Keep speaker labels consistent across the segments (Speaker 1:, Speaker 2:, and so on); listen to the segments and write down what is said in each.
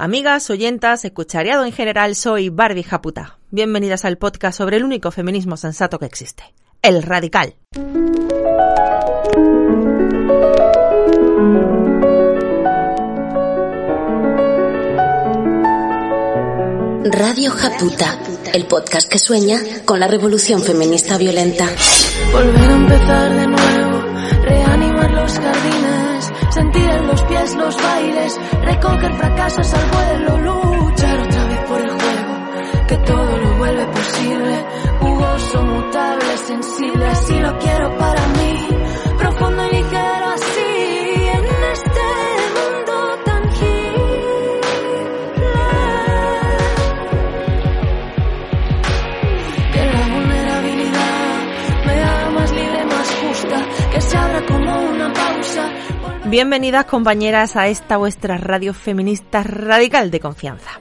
Speaker 1: Amigas, oyentas, escuchariado en general, soy Barbie Japuta. Bienvenidas al podcast sobre el único feminismo sensato que existe, el radical.
Speaker 2: Radio Japuta, el podcast que sueña con la revolución feminista violenta.
Speaker 3: Volver a empezar de nuevo, reanimar los jardines, sentir en los bailes, recoger fracasos al vuelo, luchar otra vez por el juego, que todo lo vuelve posible, jugoso, mutable, sensible, así lo quiero para
Speaker 1: Bienvenidas compañeras a esta vuestra radio feminista radical de confianza.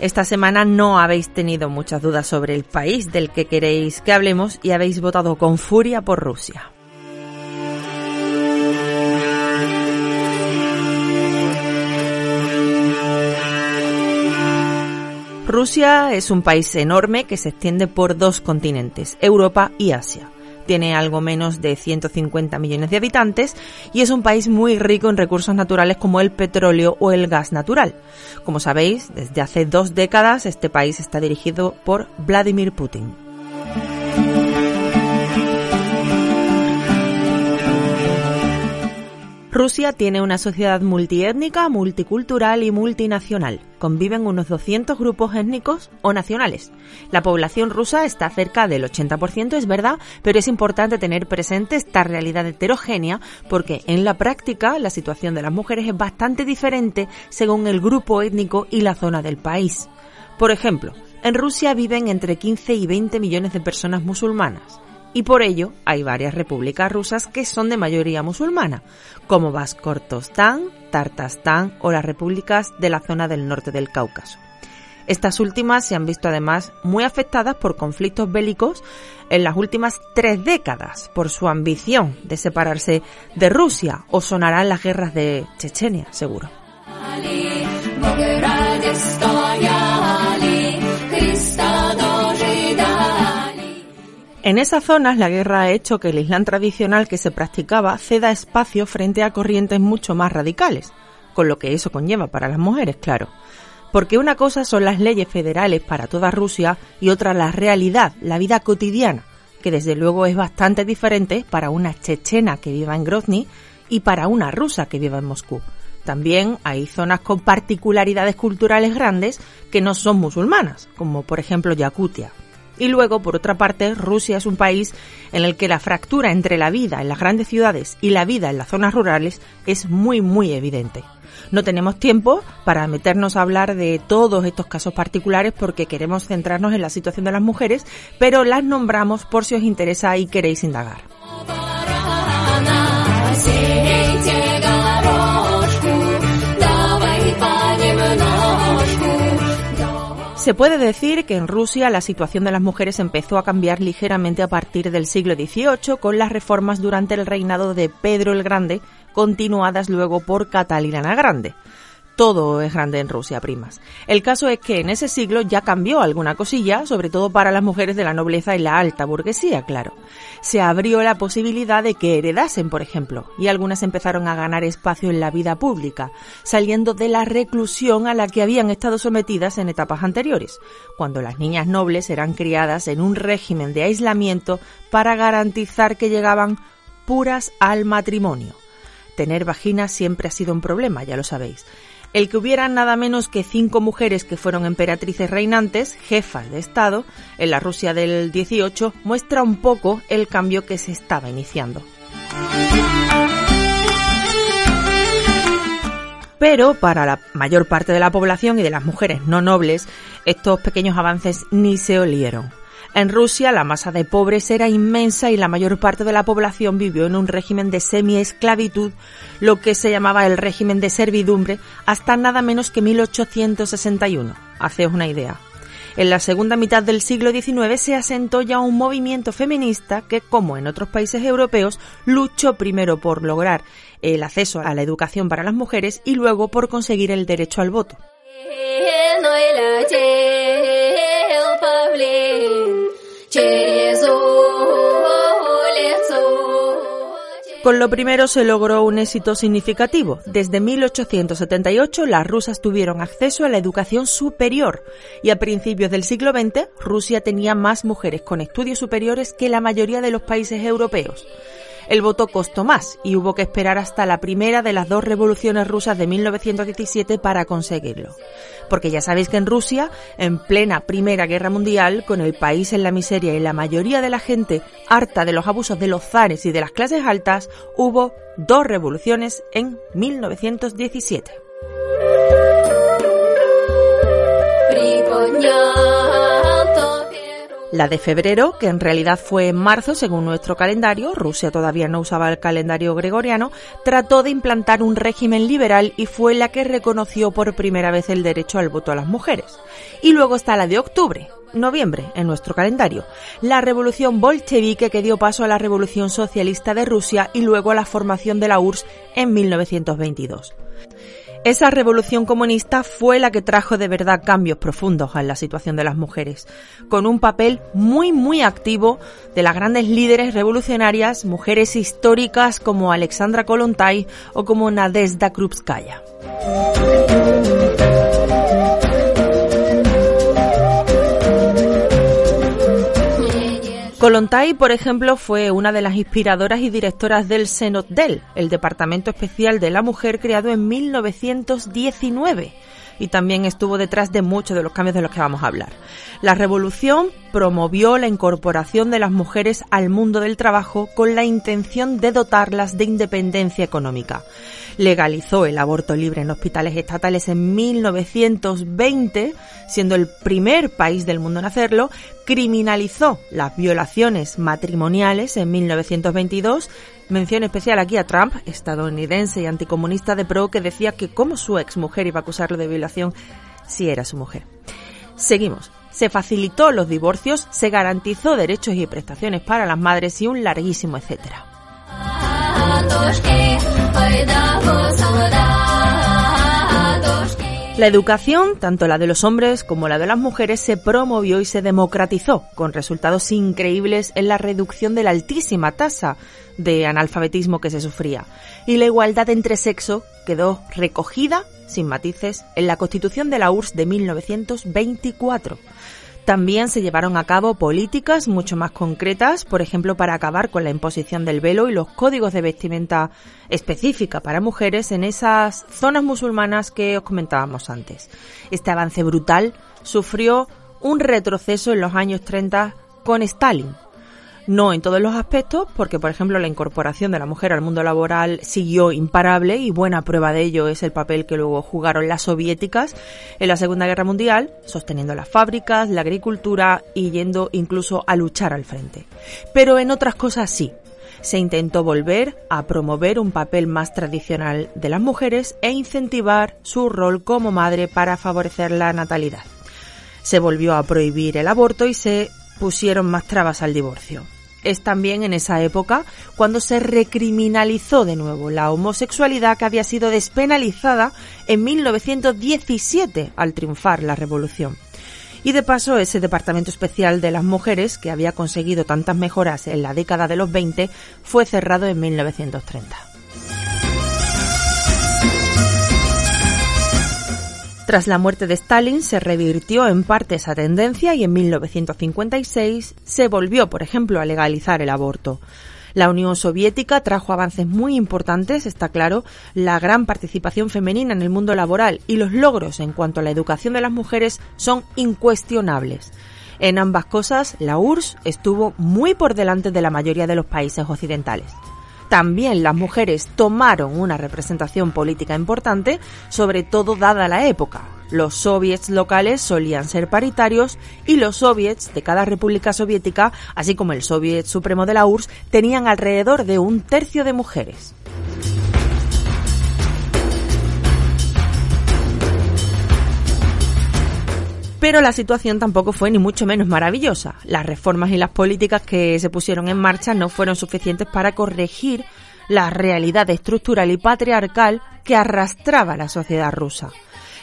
Speaker 1: Esta semana no habéis tenido muchas dudas sobre el país del que queréis que hablemos y habéis votado con furia por Rusia. Rusia es un país enorme que se extiende por dos continentes, Europa y Asia. Tiene algo menos de 150 millones de habitantes y es un país muy rico en recursos naturales como el petróleo o el gas natural. Como sabéis, desde hace dos décadas este país está dirigido por Vladimir Putin. Rusia tiene una sociedad multiétnica, multicultural y multinacional. Conviven unos 200 grupos étnicos o nacionales. La población rusa está cerca del 80%, es verdad, pero es importante tener presente esta realidad heterogénea porque en la práctica la situación de las mujeres es bastante diferente según el grupo étnico y la zona del país. Por ejemplo, en Rusia viven entre 15 y 20 millones de personas musulmanas y por ello hay varias repúblicas rusas que son de mayoría musulmana, como Baskortostán, Tartastán o las repúblicas de la zona del norte del Cáucaso. Estas últimas se han visto además muy afectadas por conflictos bélicos en las últimas tres décadas por su ambición de separarse de Rusia o sonarán las guerras de Chechenia, seguro. En esas zonas la guerra ha hecho que el Islam tradicional que se practicaba ceda espacio frente a corrientes mucho más radicales, con lo que eso conlleva para las mujeres, claro. Porque una cosa son las leyes federales para toda Rusia y otra la realidad, la vida cotidiana, que desde luego es bastante diferente para una chechena que viva en Grozny y para una rusa que viva en Moscú. También hay zonas con particularidades culturales grandes que no son musulmanas, como por ejemplo Yakutia. Y luego, por otra parte, Rusia es un país en el que la fractura entre la vida en las grandes ciudades y la vida en las zonas rurales es muy, muy evidente. No tenemos tiempo para meternos a hablar de todos estos casos particulares porque queremos centrarnos en la situación de las mujeres, pero las nombramos por si os interesa y queréis indagar. Se puede decir que en Rusia la situación de las mujeres empezó a cambiar ligeramente a partir del siglo XVIII con las reformas durante el reinado de Pedro el Grande, continuadas luego por Catalina la Grande. Todo es grande en Rusia, primas. El caso es que en ese siglo ya cambió alguna cosilla, sobre todo para las mujeres de la nobleza y la alta burguesía, claro. Se abrió la posibilidad de que heredasen, por ejemplo, y algunas empezaron a ganar espacio en la vida pública, saliendo de la reclusión a la que habían estado sometidas en etapas anteriores, cuando las niñas nobles eran criadas en un régimen de aislamiento para garantizar que llegaban puras al matrimonio. Tener vagina siempre ha sido un problema, ya lo sabéis. El que hubiera nada menos que cinco mujeres que fueron emperatrices reinantes, jefas de Estado, en la Rusia del 18, muestra un poco el cambio que se estaba iniciando. Pero para la mayor parte de la población y de las mujeres no nobles, estos pequeños avances ni se olieron. En Rusia la masa de pobres era inmensa y la mayor parte de la población vivió en un régimen de semi-esclavitud, lo que se llamaba el régimen de servidumbre, hasta nada menos que 1861. Haceos una idea. En la segunda mitad del siglo XIX se asentó ya un movimiento feminista que, como en otros países europeos, luchó primero por lograr el acceso a la educación para las mujeres y luego por conseguir el derecho al voto. Con lo primero se logró un éxito significativo. Desde 1878 las rusas tuvieron acceso a la educación superior y a principios del siglo XX Rusia tenía más mujeres con estudios superiores que la mayoría de los países europeos. El voto costó más y hubo que esperar hasta la primera de las dos revoluciones rusas de 1917 para conseguirlo. Porque ya sabéis que en Rusia, en plena Primera Guerra Mundial, con el país en la miseria y la mayoría de la gente harta de los abusos de los zares y de las clases altas, hubo dos revoluciones en 1917. La de febrero, que en realidad fue en marzo según nuestro calendario, Rusia todavía no usaba el calendario gregoriano, trató de implantar un régimen liberal y fue la que reconoció por primera vez el derecho al voto a las mujeres. Y luego está la de octubre, noviembre en nuestro calendario, la revolución bolchevique que dio paso a la revolución socialista de Rusia y luego a la formación de la URSS en 1922. Esa revolución comunista fue la que trajo de verdad cambios profundos en la situación de las mujeres, con un papel muy muy activo de las grandes líderes revolucionarias, mujeres históricas como Alexandra Kolontai o como Nadezhda Krupskaya. Kolontai, por ejemplo, fue una de las inspiradoras y directoras del Senotdel, el Departamento Especial de la Mujer creado en 1919 y también estuvo detrás de muchos de los cambios de los que vamos a hablar. La revolución promovió la incorporación de las mujeres al mundo del trabajo con la intención de dotarlas de independencia económica. Legalizó el aborto libre en hospitales estatales en 1920, siendo el primer país del mundo en hacerlo, criminalizó las violaciones matrimoniales en 1922 Mención especial aquí a Trump, estadounidense y anticomunista de pro, que decía que como su ex mujer iba a acusarlo de violación si era su mujer. Seguimos. Se facilitó los divorcios, se garantizó derechos y prestaciones para las madres y un larguísimo etcétera. La educación, tanto la de los hombres como la de las mujeres, se promovió y se democratizó, con resultados increíbles en la reducción de la altísima tasa de analfabetismo que se sufría. Y la igualdad entre sexo quedó recogida, sin matices, en la Constitución de la URSS de 1924. También se llevaron a cabo políticas mucho más concretas, por ejemplo, para acabar con la imposición del velo y los códigos de vestimenta específica para mujeres en esas zonas musulmanas que os comentábamos antes. Este avance brutal sufrió un retroceso en los años 30 con Stalin, no en todos los aspectos, porque por ejemplo la incorporación de la mujer al mundo laboral siguió imparable y buena prueba de ello es el papel que luego jugaron las soviéticas en la Segunda Guerra Mundial, sosteniendo las fábricas, la agricultura y yendo incluso a luchar al frente. Pero en otras cosas sí, se intentó volver a promover un papel más tradicional de las mujeres e incentivar su rol como madre para favorecer la natalidad. Se volvió a prohibir el aborto y se pusieron más trabas al divorcio es también en esa época cuando se recriminalizó de nuevo la homosexualidad que había sido despenalizada en 1917 al triunfar la revolución. Y de paso, ese Departamento Especial de las Mujeres, que había conseguido tantas mejoras en la década de los 20, fue cerrado en 1930. Tras la muerte de Stalin se revirtió en parte esa tendencia y en 1956 se volvió, por ejemplo, a legalizar el aborto. La Unión Soviética trajo avances muy importantes, está claro, la gran participación femenina en el mundo laboral y los logros en cuanto a la educación de las mujeres son incuestionables. En ambas cosas, la URSS estuvo muy por delante de la mayoría de los países occidentales también las mujeres tomaron una representación política importante, sobre todo dada la época. Los soviets locales solían ser paritarios y los soviets de cada república soviética, así como el soviet supremo de la URSS, tenían alrededor de un tercio de mujeres. Pero la situación tampoco fue ni mucho menos maravillosa. Las reformas y las políticas que se pusieron en marcha no fueron suficientes para corregir la realidad estructural y patriarcal que arrastraba la sociedad rusa.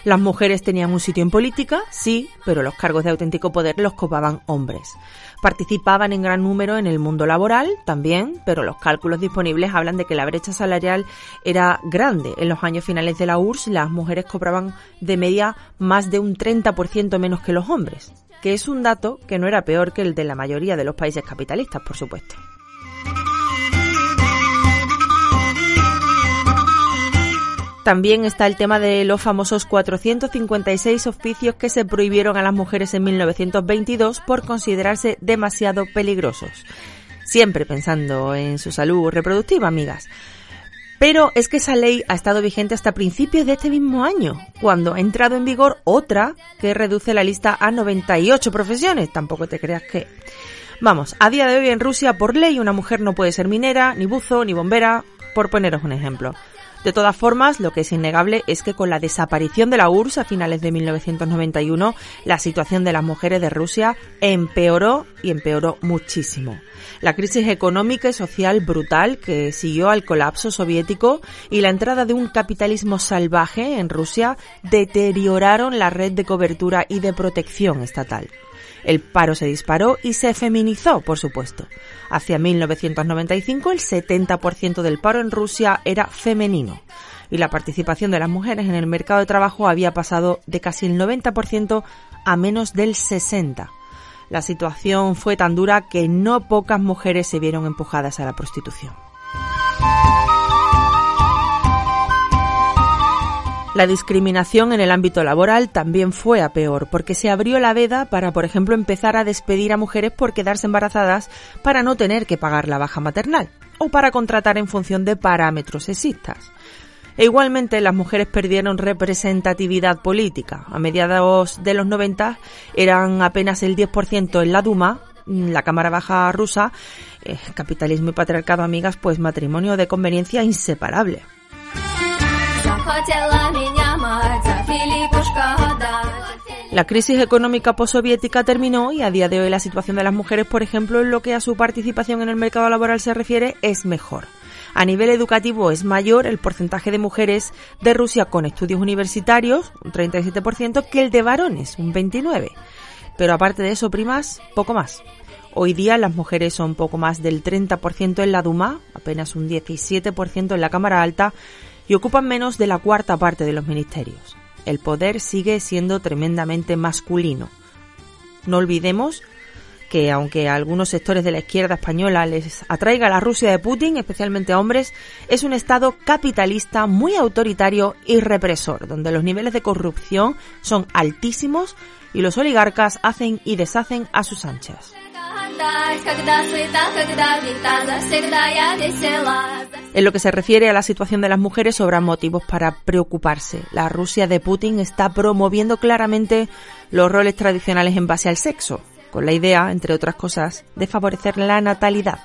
Speaker 1: Las mujeres tenían un sitio en política, sí, pero los cargos de auténtico poder los copaban hombres. Participaban en gran número en el mundo laboral, también, pero los cálculos disponibles hablan de que la brecha salarial era grande. En los años finales de la URSS, las mujeres cobraban de media más de un 30% menos que los hombres, que es un dato que no era peor que el de la mayoría de los países capitalistas, por supuesto. También está el tema de los famosos 456 oficios que se prohibieron a las mujeres en 1922 por considerarse demasiado peligrosos. Siempre pensando en su salud reproductiva, amigas. Pero es que esa ley ha estado vigente hasta principios de este mismo año, cuando ha entrado en vigor otra que reduce la lista a 98 profesiones. Tampoco te creas que... Vamos, a día de hoy en Rusia, por ley, una mujer no puede ser minera, ni buzo, ni bombera, por poneros un ejemplo. De todas formas, lo que es innegable es que con la desaparición de la URSS a finales de 1991, la situación de las mujeres de Rusia empeoró y empeoró muchísimo. La crisis económica y social brutal que siguió al colapso soviético y la entrada de un capitalismo salvaje en Rusia deterioraron la red de cobertura y de protección estatal. El paro se disparó y se feminizó, por supuesto. Hacia 1995 el 70% del paro en Rusia era femenino y la participación de las mujeres en el mercado de trabajo había pasado de casi el 90% a menos del 60%. La situación fue tan dura que no pocas mujeres se vieron empujadas a la prostitución. La discriminación en el ámbito laboral también fue a peor, porque se abrió la veda para, por ejemplo, empezar a despedir a mujeres por quedarse embarazadas para no tener que pagar la baja maternal, o para contratar en función de parámetros sexistas. E igualmente las mujeres perdieron representatividad política. A mediados de los 90 eran apenas el 10% en la Duma, la Cámara Baja rusa, eh, capitalismo y patriarcado, amigas, pues matrimonio de conveniencia inseparable. La crisis económica postsoviética terminó y a día de hoy la situación de las mujeres, por ejemplo, en lo que a su participación en el mercado laboral se refiere, es mejor. A nivel educativo es mayor el porcentaje de mujeres de Rusia con estudios universitarios, un 37%, que el de varones, un 29%. Pero aparte de eso, primas, poco más. Hoy día las mujeres son poco más del 30% en la Duma, apenas un 17% en la Cámara Alta y ocupan menos de la cuarta parte de los ministerios. El poder sigue siendo tremendamente masculino. No olvidemos que aunque a algunos sectores de la izquierda española les atraiga la Rusia de Putin, especialmente a hombres, es un Estado capitalista muy autoritario y represor, donde los niveles de corrupción son altísimos y los oligarcas hacen y deshacen a sus anchas. En lo que se refiere a la situación de las mujeres, sobran motivos para preocuparse. La Rusia de Putin está promoviendo claramente los roles tradicionales en base al sexo, con la idea, entre otras cosas, de favorecer la natalidad,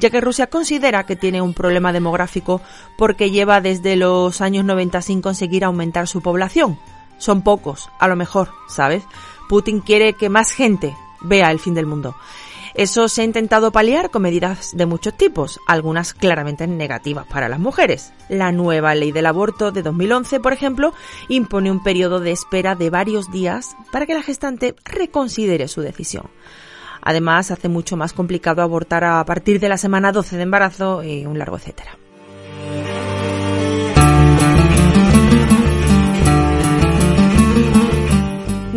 Speaker 1: ya que Rusia considera que tiene un problema demográfico porque lleva desde los años 90 sin conseguir aumentar su población. Son pocos, a lo mejor, ¿sabes? Putin quiere que más gente vea el fin del mundo. Eso se ha intentado paliar con medidas de muchos tipos, algunas claramente negativas para las mujeres. La nueva ley del aborto de 2011, por ejemplo, impone un periodo de espera de varios días para que la gestante reconsidere su decisión. Además, hace mucho más complicado abortar a partir de la semana 12 de embarazo y un largo etcétera.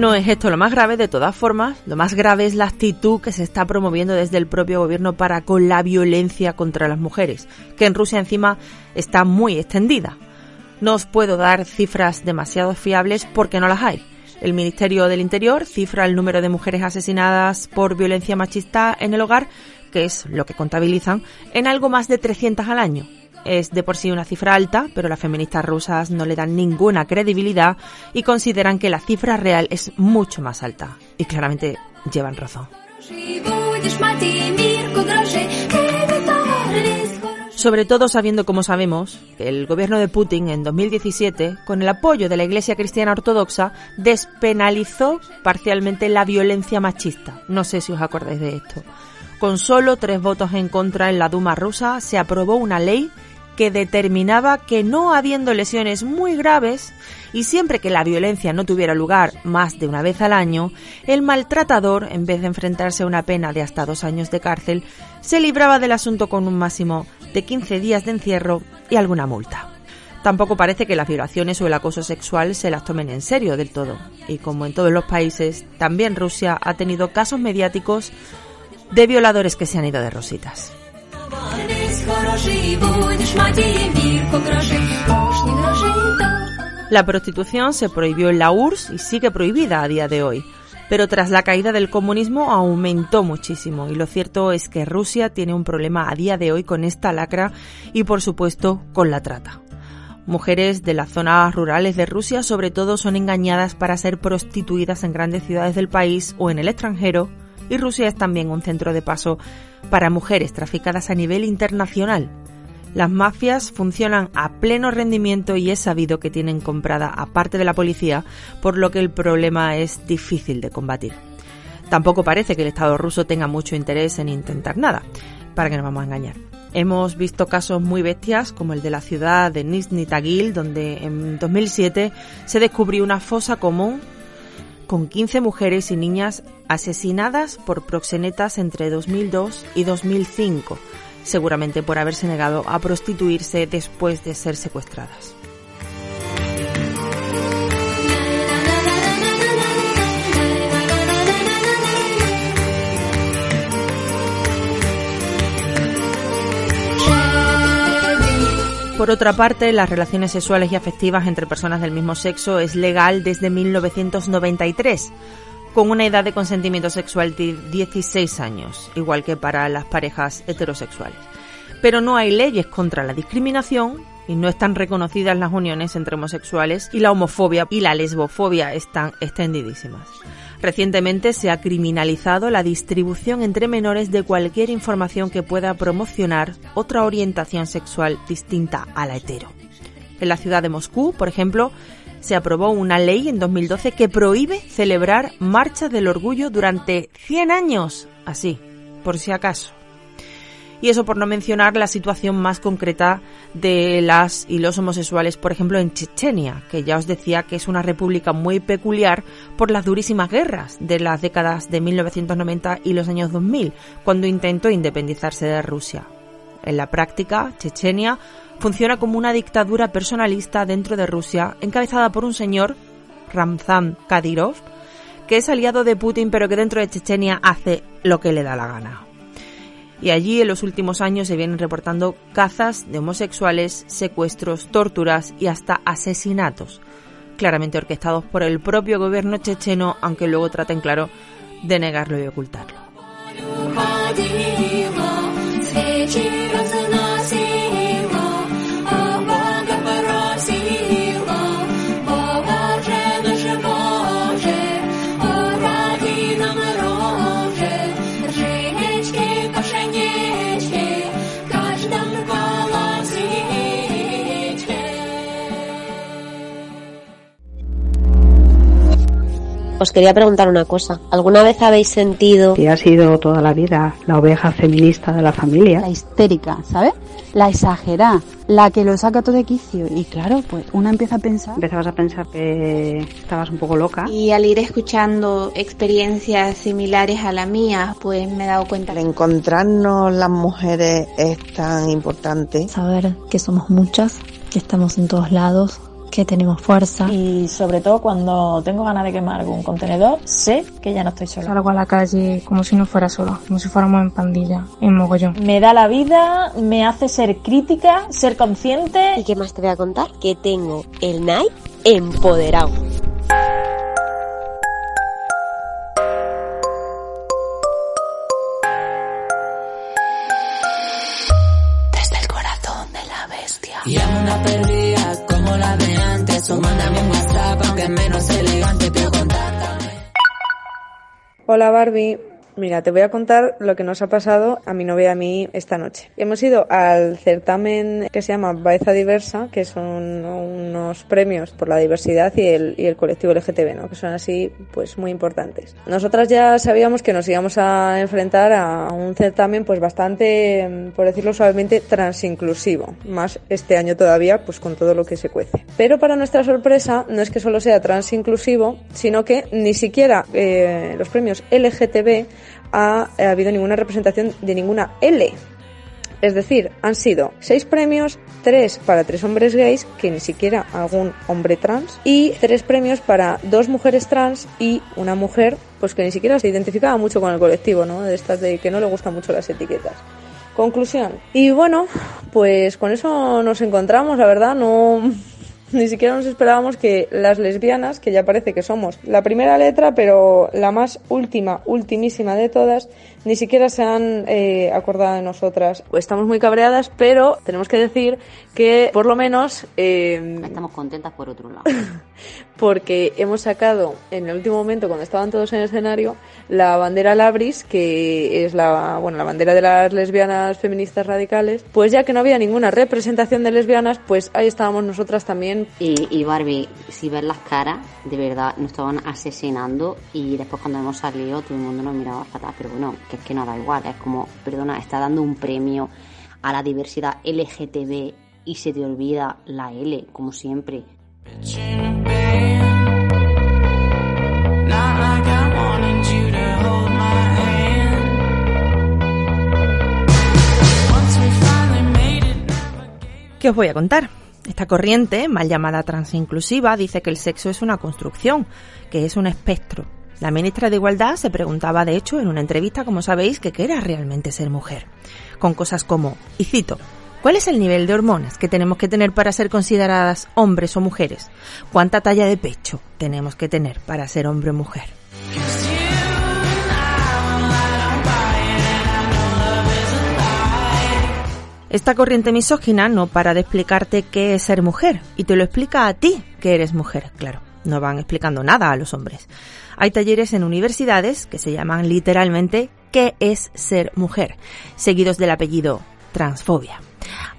Speaker 1: No es esto lo más grave, de todas formas, lo más grave es la actitud que se está promoviendo desde el propio gobierno para con la violencia contra las mujeres, que en Rusia encima está muy extendida. No os puedo dar cifras demasiado fiables porque no las hay. El Ministerio del Interior cifra el número de mujeres asesinadas por violencia machista en el hogar, que es lo que contabilizan, en algo más de 300 al año es de por sí una cifra alta, pero las feministas rusas no le dan ninguna credibilidad y consideran que la cifra real es mucho más alta. Y claramente llevan razón. Sobre todo sabiendo, como sabemos, que el gobierno de Putin en 2017, con el apoyo de la Iglesia Cristiana Ortodoxa, despenalizó parcialmente la violencia machista. No sé si os acordáis de esto. Con solo tres votos en contra en la Duma rusa, se aprobó una ley que determinaba que no habiendo lesiones muy graves y siempre que la violencia no tuviera lugar más de una vez al año, el maltratador, en vez de enfrentarse a una pena de hasta dos años de cárcel, se libraba del asunto con un máximo de 15 días de encierro y alguna multa. Tampoco parece que las violaciones o el acoso sexual se las tomen en serio del todo. Y como en todos los países, también Rusia ha tenido casos mediáticos de violadores que se han ido de rositas. La prostitución se prohibió en la URSS y sigue prohibida a día de hoy, pero tras la caída del comunismo aumentó muchísimo. Y lo cierto es que Rusia tiene un problema a día de hoy con esta lacra y por supuesto con la trata. Mujeres de las zonas rurales de Rusia sobre todo son engañadas para ser prostituidas en grandes ciudades del país o en el extranjero y Rusia es también un centro de paso para mujeres traficadas a nivel internacional. Las mafias funcionan a pleno rendimiento y es sabido que tienen comprada a parte de la policía, por lo que el problema es difícil de combatir. Tampoco parece que el Estado ruso tenga mucho interés en intentar nada, para que nos vamos a engañar. Hemos visto casos muy bestias, como el de la ciudad de Nizhny Tagil, donde en 2007 se descubrió una fosa común con 15 mujeres y niñas asesinadas por proxenetas entre 2002 y 2005, seguramente por haberse negado a prostituirse después de ser secuestradas. Por otra parte, las relaciones sexuales y afectivas entre personas del mismo sexo es legal desde 1993, con una edad de consentimiento sexual de 16 años, igual que para las parejas heterosexuales. Pero no hay leyes contra la discriminación y no están reconocidas las uniones entre homosexuales y la homofobia y la lesbofobia están extendidísimas. Recientemente se ha criminalizado la distribución entre menores de cualquier información que pueda promocionar otra orientación sexual distinta a la hetero. En la ciudad de Moscú, por ejemplo, se aprobó una ley en 2012 que prohíbe celebrar marchas del orgullo durante 100 años, así, por si acaso y eso por no mencionar la situación más concreta de las y los homosexuales, por ejemplo, en Chechenia, que ya os decía que es una república muy peculiar por las durísimas guerras de las décadas de 1990 y los años 2000, cuando intentó independizarse de Rusia. En la práctica, Chechenia funciona como una dictadura personalista dentro de Rusia, encabezada por un señor, Ramzan Kadyrov, que es aliado de Putin pero que dentro de Chechenia hace lo que le da la gana y allí en los últimos años se vienen reportando cazas de homosexuales, secuestros, torturas y hasta asesinatos, claramente orquestados por el propio gobierno checheno, aunque luego traten, claro, de negarlo y ocultarlo.
Speaker 4: Os quería preguntar una cosa. ¿Alguna vez habéis sentido
Speaker 5: que ha sido toda la vida la oveja feminista de la familia?
Speaker 6: La histérica, ¿sabes? La exagerada, la que lo saca todo de quicio. Y claro, pues una empieza a pensar.
Speaker 5: Empezabas a pensar que estabas un poco loca.
Speaker 7: Y al ir escuchando experiencias similares a la mía, pues me he dado cuenta.
Speaker 8: El encontrarnos las mujeres es tan importante.
Speaker 9: Saber que somos muchas, que estamos en todos lados, que tenemos fuerza.
Speaker 10: Y sobre todo cuando tengo ganas de quemar algún contenedor, sé que ya no estoy sola.
Speaker 11: Salgo a la calle como si no fuera sola, como si fuéramos en pandilla, en mogollón.
Speaker 10: Me da la vida, me hace ser crítica, ser consciente.
Speaker 4: ¿Y qué más te voy a contar? Que tengo el Nike empoderado.
Speaker 3: Desde el corazón de la bestia.
Speaker 12: Y una perdida O mándame un WhatsApp, aunque menos elegante, pero contáctame.
Speaker 13: Hola Barbie, Mira, te voy a contar lo que nos ha pasado a mi novia y a mí esta noche. Hemos ido al certamen que se llama Baeza Diversa, que son unos premios por la diversidad y el, y el colectivo LGTB, ¿no? que son así pues muy importantes. Nosotras ya sabíamos que nos íbamos a enfrentar a un certamen pues bastante, por decirlo suavemente, transinclusivo, más este año todavía pues con todo lo que se cuece. Pero para nuestra sorpresa no es que solo sea transinclusivo, sino que ni siquiera eh, los premios LGTB ha, ha habido ninguna representación de ninguna L. Es decir, han sido seis premios, tres para tres hombres gays, que ni siquiera algún hombre trans, y tres premios para dos mujeres trans y una mujer, pues que ni siquiera se identificaba mucho con el colectivo, ¿no? De estas de que no le gustan mucho las etiquetas. Conclusión. Y bueno, pues con eso nos encontramos, la verdad, no, ni siquiera nos esperábamos que las lesbianas, que ya parece que somos la primera letra, pero la más última, ultimísima de todas, ni siquiera se han eh, acordado de nosotras. Estamos muy cabreadas, pero tenemos que decir que por lo menos... Eh,
Speaker 14: Estamos contentas por otro lado.
Speaker 13: porque hemos sacado en el último momento, cuando estaban todos en el escenario, la bandera Labris, que es la, bueno, la bandera de las lesbianas feministas radicales. Pues ya que no había ninguna representación de lesbianas, pues ahí estábamos nosotras también.
Speaker 14: Y, y Barbie, si ves las caras, de verdad nos estaban asesinando y después cuando hemos salido todo el mundo nos miraba fatal, pero bueno, que es que no da igual, es como, perdona, está dando un premio a la diversidad LGTB y se te olvida la L, como siempre.
Speaker 1: ¿Qué os voy a contar? Esta corriente, mal llamada transinclusiva, dice que el sexo es una construcción, que es un espectro. La ministra de Igualdad se preguntaba, de hecho, en una entrevista, como sabéis, que qué era realmente ser mujer. Con cosas como, y cito, ¿Cuál es el nivel de hormonas que tenemos que tener para ser consideradas hombres o mujeres? ¿Cuánta talla de pecho tenemos que tener para ser hombre o mujer? Esta corriente misógina no para de explicarte qué es ser mujer y te lo explica a ti que eres mujer, claro. No van explicando nada a los hombres. Hay talleres en universidades que se llaman literalmente ¿qué es ser mujer? seguidos del apellido transfobia.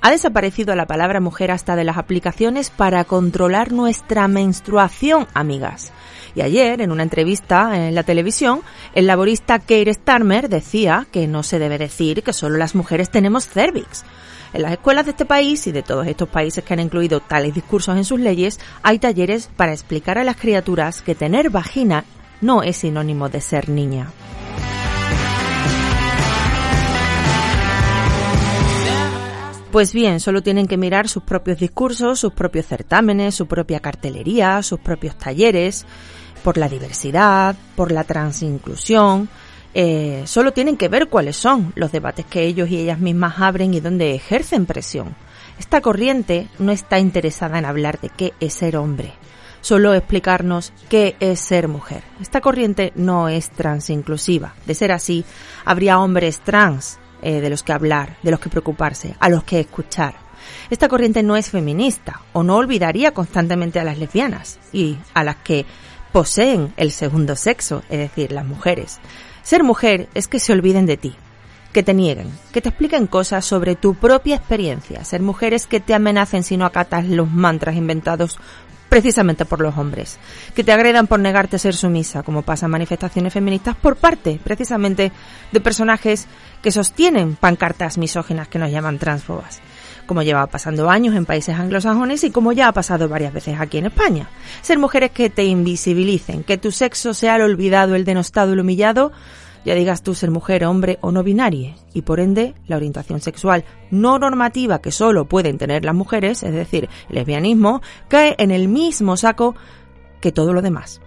Speaker 1: Ha desaparecido la palabra mujer hasta de las aplicaciones para controlar nuestra menstruación, amigas. Y ayer, en una entrevista en la televisión, el laborista Keir Starmer decía que no se debe decir que solo las mujeres tenemos cervix. En las escuelas de este país y de todos estos países que han incluido tales discursos en sus leyes, hay talleres para explicar a las criaturas que tener vagina no es sinónimo de ser niña. Pues bien, solo tienen que mirar sus propios discursos, sus propios certámenes, su propia cartelería, sus propios talleres, por la diversidad, por la transinclusión. Eh, solo tienen que ver cuáles son los debates que ellos y ellas mismas abren y donde ejercen presión. Esta corriente no está interesada en hablar de qué es ser hombre, solo explicarnos qué es ser mujer. Esta corriente no es transinclusiva. De ser así, habría hombres trans, eh, de los que hablar, de los que preocuparse, a los que escuchar. Esta corriente no es feminista o no olvidaría constantemente a las lesbianas y a las que poseen el segundo sexo, es decir, las mujeres. Ser mujer es que se olviden de ti, que te nieguen, que te expliquen cosas sobre tu propia experiencia. Ser mujer es que te amenacen si no acatas los mantras inventados precisamente por los hombres, que te agredan por negarte a ser sumisa, como pasa en manifestaciones feministas por parte precisamente de personajes que sostienen pancartas misóginas que nos llaman transfobas, como lleva pasando años en países anglosajones y como ya ha pasado varias veces aquí en España. Ser mujeres que te invisibilicen, que tu sexo sea el olvidado, el denostado, el humillado, ya digas tú ser mujer, hombre o no binaria, y por ende la orientación sexual no normativa que solo pueden tener las mujeres, es decir, el lesbianismo, cae en el mismo saco que todo lo demás.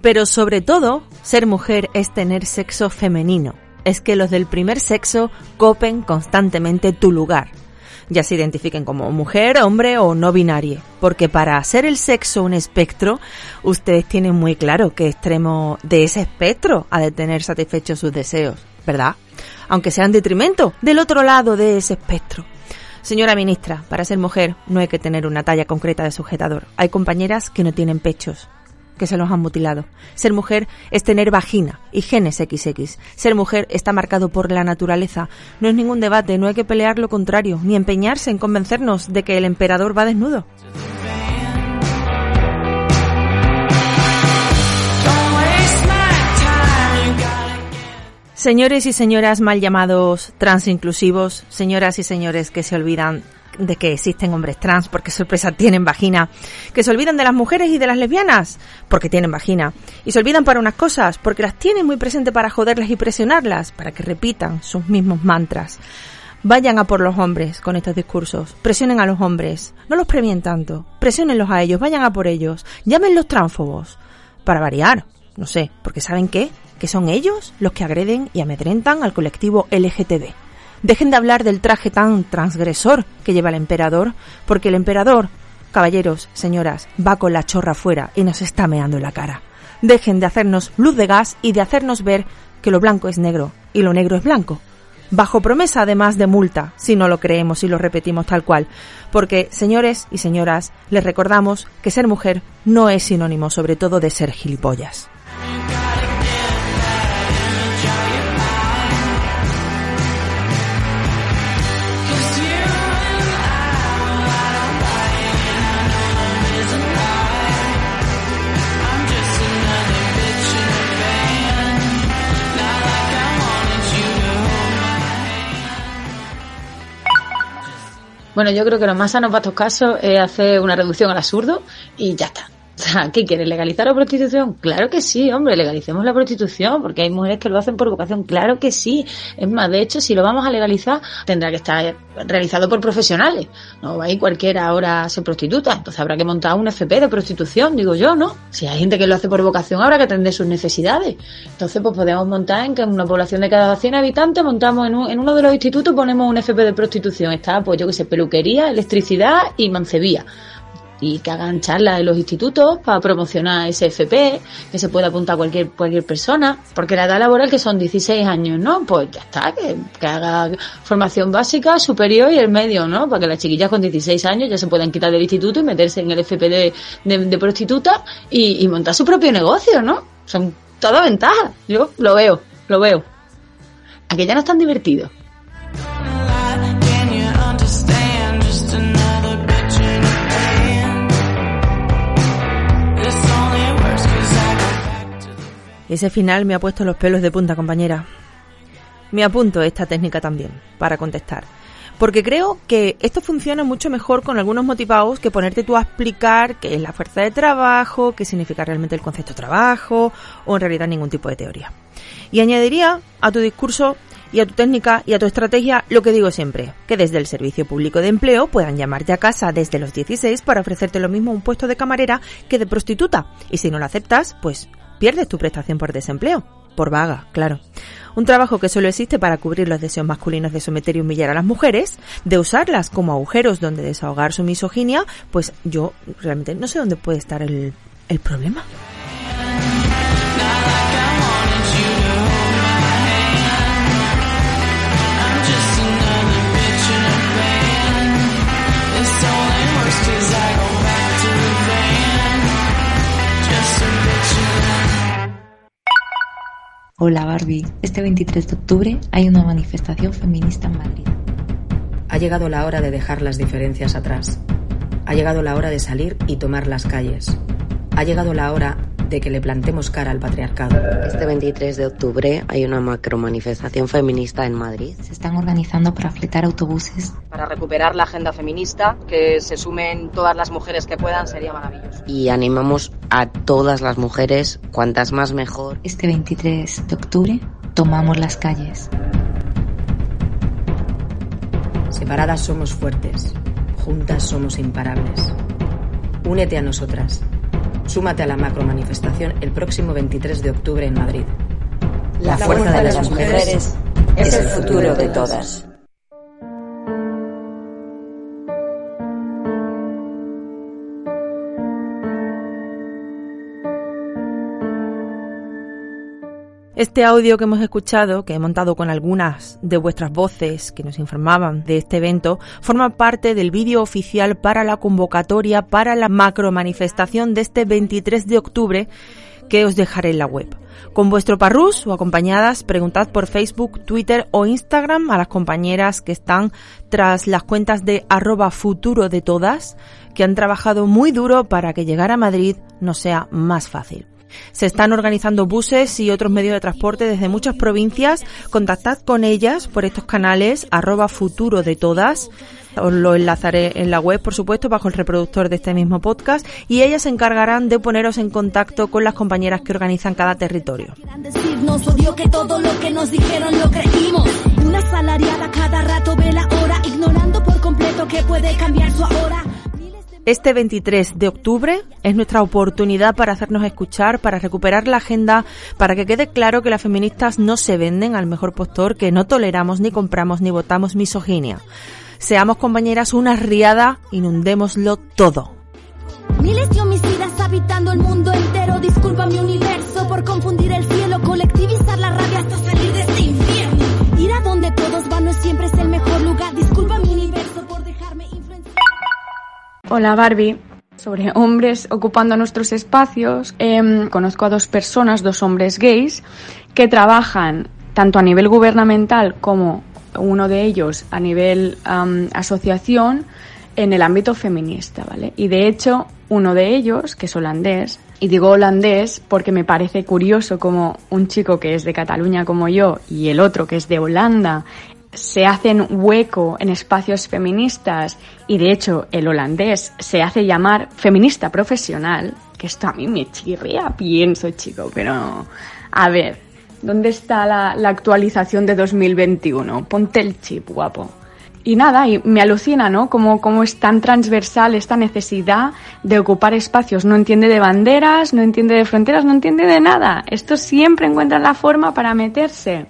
Speaker 1: Pero sobre todo, ser mujer es tener sexo femenino. Es que los del primer sexo copen constantemente tu lugar, ya se identifiquen como mujer, hombre o no binario. Porque para hacer el sexo un espectro, ustedes tienen muy claro qué extremo de ese espectro ha de tener satisfechos sus deseos, ¿verdad? Aunque sea en detrimento del otro lado de ese espectro. Señora ministra, para ser mujer no hay que tener una talla concreta de sujetador. Hay compañeras que no tienen pechos, que se los han mutilado. Ser mujer es tener vagina y genes XX. Ser mujer está marcado por la naturaleza. No es ningún debate, no hay que pelear lo contrario, ni empeñarse en convencernos de que el emperador va desnudo. Señores y señoras mal llamados transinclusivos, señoras y señores que se olvidan de que existen hombres trans porque sorpresa tienen vagina, que se olvidan de las mujeres y de las lesbianas porque tienen vagina, y se olvidan para unas cosas porque las tienen muy presente para joderlas y presionarlas, para que repitan sus mismos mantras. Vayan a por los hombres con estos discursos, presionen a los hombres, no los premien tanto, presionenlos a ellos, vayan a por ellos, llámenlos tránfobos, para variar, no sé, porque ¿saben qué? Que son ellos los que agreden y amedrentan al colectivo LGTB. Dejen de hablar del traje tan transgresor que lleva el emperador, porque el emperador, caballeros, señoras, va con la chorra fuera y nos está meando la cara. Dejen de hacernos luz de gas y de hacernos ver que lo blanco es negro y lo negro es blanco. Bajo promesa además de multa, si no lo creemos y lo repetimos tal cual. Porque, señores y señoras, les recordamos que ser mujer no es sinónimo sobre todo de ser gilipollas.
Speaker 10: Bueno, yo creo que lo más sano para estos casos es hacer una reducción al absurdo y ya está. O sea, ¿qué quiere? ¿Legalizar la prostitución? Claro que sí, hombre, legalicemos la prostitución, porque hay mujeres que lo hacen por vocación. Claro que sí. Es más, de hecho, si lo vamos a legalizar, tendrá que estar realizado por profesionales. No va a ir cualquiera ahora a ser prostituta. Entonces habrá que montar un FP de prostitución, digo yo, ¿no? Si hay gente que lo hace por vocación, habrá que atender sus necesidades. Entonces, pues podemos montar en que una población de cada 100 habitantes, montamos en, un, en uno de los institutos, ponemos un FP de prostitución. Está, pues yo que sé, peluquería, electricidad y mancebía y que hagan charlas en los institutos para promocionar ese FP, que se pueda apuntar cualquier cualquier persona, porque la edad laboral que son 16 años, ¿no? Pues ya está, que, haga formación básica, superior y el medio, ¿no? Para que las chiquillas con 16 años ya se puedan quitar del instituto y meterse en el FP de, de, prostituta y, montar su propio negocio, ¿no? Son todas ventajas, yo lo veo, lo veo. Aquí ya no están divertidos.
Speaker 1: Ese final me ha puesto los pelos de punta, compañera. Me apunto esta técnica también, para contestar. Porque creo que esto funciona mucho mejor con algunos motivados que ponerte tú a explicar qué es la fuerza de trabajo, qué significa realmente el concepto trabajo, o en realidad ningún tipo de teoría. Y añadiría a tu discurso y a tu técnica y a tu estrategia lo que digo siempre, que desde el Servicio Público de Empleo puedan llamarte a casa desde los 16 para ofrecerte lo mismo un puesto de camarera que de prostituta. Y si no lo aceptas, pues pierdes tu prestación por desempleo. Por vaga, claro. Un trabajo que solo existe para cubrir los deseos masculinos de someter y humillar a las mujeres, de usarlas como agujeros donde desahogar su misoginia, pues yo realmente no sé dónde puede estar el, el problema.
Speaker 9: Hola Barbie, este 23 de octubre hay una manifestación feminista en Madrid.
Speaker 15: Ha llegado la hora de dejar las diferencias atrás. Ha llegado la hora de salir y tomar las calles. Ha llegado la hora de que le plantemos cara al patriarcado.
Speaker 16: Este 23 de octubre hay una macromanifestación feminista en Madrid.
Speaker 9: Se están organizando para fletar autobuses.
Speaker 17: Para recuperar la agenda feminista, que se sumen todas las mujeres que puedan, sería maravilloso.
Speaker 16: Y animamos a todas las mujeres, cuantas más mejor.
Speaker 9: Este 23 de octubre tomamos las calles.
Speaker 15: Separadas somos fuertes, juntas somos imparables. Únete a nosotras Súmate a la macro manifestación el próximo 23 de octubre en Madrid.
Speaker 2: La, fuerza, de, las mujeres es el futuro de todas.
Speaker 1: Este audio que hemos escuchado, que he montado con algunas de vuestras voces que nos informaban de este evento, forma parte del vídeo oficial para la convocatoria para la macro manifestación de este 23 de octubre que os dejaré en la web. Con vuestro parrús o acompañadas, preguntad por Facebook, Twitter o Instagram a las compañeras que están tras las cuentas de arroba futuro de todas, que han trabajado muy duro para que llegar a Madrid no sea más fácil. Se están organizando buses y otros medios de transporte desde muchas provincias. Contactad con ellas por estos canales, arroba futuro de todas. Os lo enlazaré en la web, por supuesto, bajo el reproductor de este mismo podcast y ellas se encargarán de poneros en contacto con las compañeras que organizan cada territorio. Este 23 de octubre es nuestra oportunidad para hacernos escuchar, para recuperar la agenda, para que quede claro que las feministas no se venden al mejor postor, que no toleramos ni compramos ni votamos misoginia. Seamos compañeras una riada, inundémoslo todo.
Speaker 3: Miles de homicidas habitando el mundo entero. Disculpa mi universo por confundir el cielo, colectivizar la rabia hasta salir de este infierno. Ir a donde todos van no siempre es el mejor lugar. Disculpa mi
Speaker 11: Hola Barbie. Sobre hombres ocupando nuestros espacios, em, conozco a dos personas, dos hombres gays, que trabajan tanto a nivel gubernamental como uno de ellos a nivel asociación en el ámbito feminista, ¿vale? Y de hecho, uno de ellos, que es holandés, y digo holandés porque me parece curioso como un chico que es de Cataluña como yo y el otro que es de Holanda se hacen hueco en espacios feministas y de hecho el holandés se hace llamar feminista profesional, que esto a mí me chirría, pienso chico, pero a ver, ¿dónde está la, actualización de 2021? Ponte el chip, guapo. Y nada, y me alucina, ¿no? Cómo, cómo es tan transversal esta necesidad de ocupar espacios. No entiende de banderas, no entiende de fronteras, no entiende de nada. Esto siempre encuentra la forma para meterse.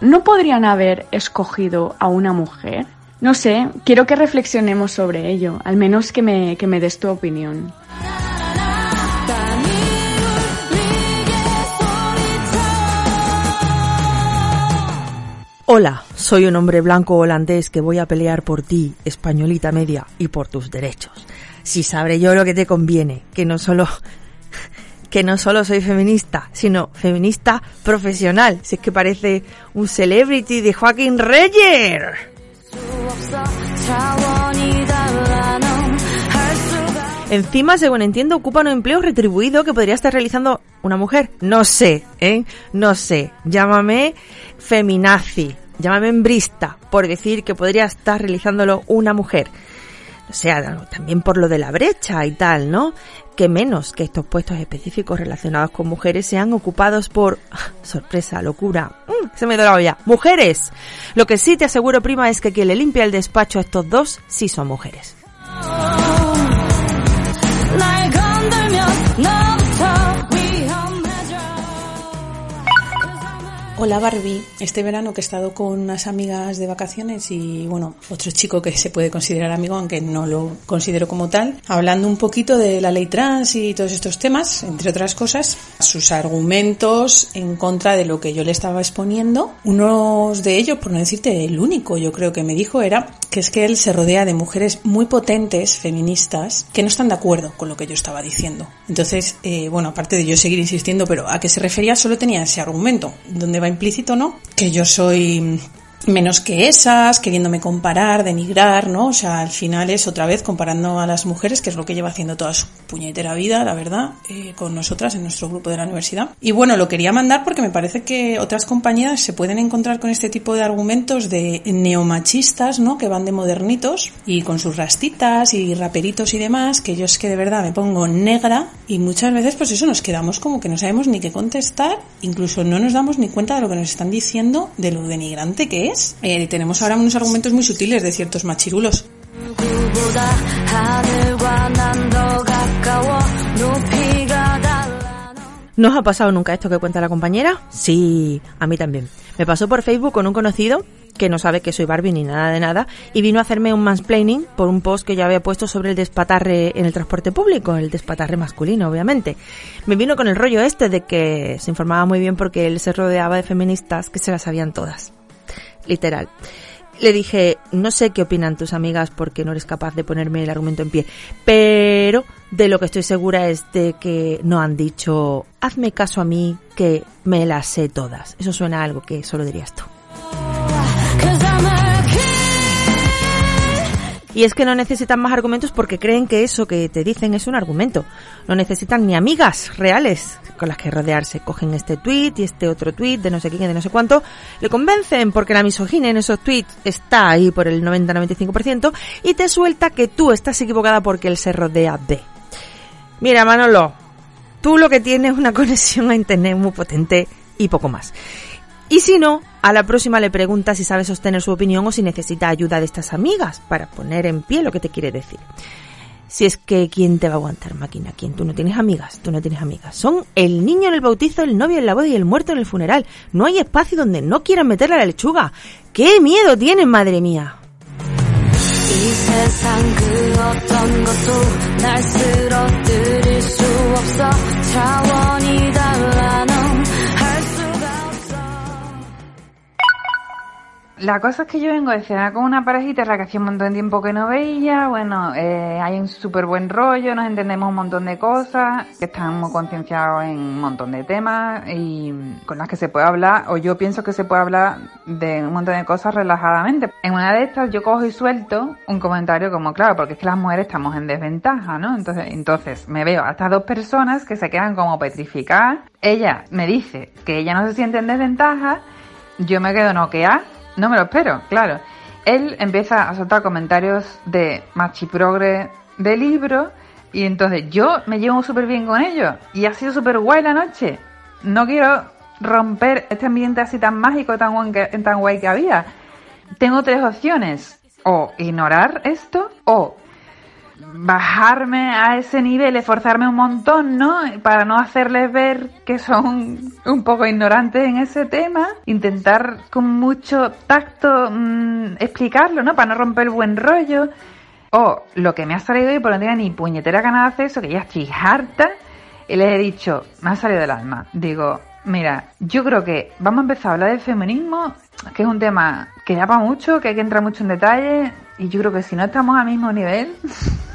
Speaker 11: ¿No podrían haber escogido a una mujer? No sé, quiero que reflexionemos sobre ello, al menos que me, que me des tu opinión.
Speaker 1: Hola, soy un hombre blanco holandés que voy a pelear por ti, españolita media, y por tus derechos. Si sabré yo lo que te conviene, que no solo que no solo soy feminista, sino feminista profesional. Si es que parece un celebrity de Joaquín Reyer. Encima, según entiendo, ocupa un empleo retribuido que podría estar realizando una mujer. No sé, ¿eh? No sé. Llámame feminazi, llámame embrista, por decir que podría estar realizándolo una mujer. O sea, también por lo de la brecha y tal, ¿no? Que menos que estos puestos específicos relacionados con mujeres sean ocupados por, sorpresa, locura, mm, se me ha ya, mujeres. Lo que sí te aseguro, prima, es que quien le limpia el despacho a estos dos sí son mujeres.
Speaker 18: Hola Barbie, este verano que he estado con unas amigas de vacaciones y bueno, otro chico que se puede considerar amigo, aunque no lo considero como tal, hablando un poquito de la ley trans y todos estos temas, entre otras cosas, sus argumentos en contra de lo que yo le estaba exponiendo. Uno de ellos, por no decirte el único, yo creo que me dijo, era que es que él se rodea de mujeres muy potentes, feministas, que no están de acuerdo con lo que yo estaba diciendo. Entonces, eh, bueno, aparte de yo seguir insistiendo, pero a qué se refería, solo tenía ese argumento, donde va implícito, ¿no? Que yo soy menos que esas, queriéndome comparar, denigrar, ¿no? O sea, al final es otra vez comparando a las mujeres, que es lo que lleva haciendo toda su puñetera vida, la verdad, eh, con nosotras en nuestro grupo de la universidad. Y bueno, lo quería mandar porque me parece que otras compañías se pueden encontrar con este tipo de argumentos de neomachistas, ¿no? Que van de modernitos y con sus rastitas y raperitos y demás, que yo es que de verdad me pongo negra y muchas veces pues eso nos quedamos como que no sabemos ni qué contestar, incluso no nos damos ni cuenta de lo que nos están diciendo, de lo denigrante que es eh, tenemos ahora unos argumentos muy sutiles de ciertos machirulos.
Speaker 1: ¿No os ha pasado nunca esto que cuenta la compañera? Sí, a mí también. Me pasó por Facebook con un conocido que no sabe que soy Barbie ni nada de nada, y vino a hacerme un mansplaining por un post que yo había puesto sobre el despatarre en el transporte público, el despatarre masculino, obviamente. Me vino con el rollo este de que se informaba muy bien porque él se rodeaba de feministas que se las sabían todas. Literal. Le dije, no sé qué opinan tus amigas porque no eres capaz de ponerme el argumento en pie, pero de lo que estoy segura es de que no han dicho, hazme caso a mí que me las sé todas. Eso suena a algo que solo dirías tú. Y es que no necesitan más argumentos porque creen que eso que te dicen es un argumento. No necesitan ni amigas reales con las que rodearse. Cogen este tweet y este otro tweet de no sé quién, de no sé cuánto, le convencen porque la misoginia en esos tweets está ahí por el 90-95% y te suelta que tú estás equivocada porque él se rodea de. Mira, Manolo, tú lo que tienes es una conexión a internet muy potente y poco más. Y si no, a la próxima le pregunta si sabe sostener su opinión o si necesita ayuda de estas amigas para poner en pie lo que te quiere decir. Si es que ¿quién te va a aguantar, máquina? ¿Quién? Tú no tienes amigas, tú no tienes amigas. Son el niño en el bautizo, el novio en la boda y el muerto en el funeral. No hay espacio donde no quieran meterle la lechuga. ¡Qué miedo tienen, madre mía!
Speaker 19: La cosa es que yo vengo de cenar con una parejita, la que hacía un montón de tiempo que no veía. Bueno, eh, hay un súper buen rollo, nos entendemos un montón de cosas, que están muy concienciados en un montón de temas y con las que se puede hablar, o yo pienso que se puede hablar de un montón de cosas relajadamente. En una de estas yo cojo y suelto un comentario como, claro, porque es que las mujeres estamos en desventaja, ¿no? Entonces, entonces me veo a estas dos personas que se quedan como petrificadas. Ella me dice que ella no se siente en desventaja, yo me quedo noqueada no me lo espero, claro. Él empieza a soltar comentarios de machiprogre de libro y entonces yo me llevo súper bien con ellos y ha sido súper guay la noche. No quiero romper este ambiente así tan mágico, tan que, tan guay que había. Tengo tres opciones. O ignorar esto o bajarme a ese nivel, esforzarme un montón, ¿no? Para no hacerles ver que son un poco ignorantes en ese tema, intentar con mucho tacto mm, explicarlo, ¿no? Para no romper el buen rollo. O lo que me ha salido hoy, por no tenía ni puñetera ganas de hacer eso, que ya estoy harta, y les he dicho, me ha salido del alma. Digo, mira, yo creo que vamos a empezar a hablar del feminismo, que es un tema que da para mucho, que hay que entrar mucho en detalle, y yo creo que si no estamos al mismo nivel,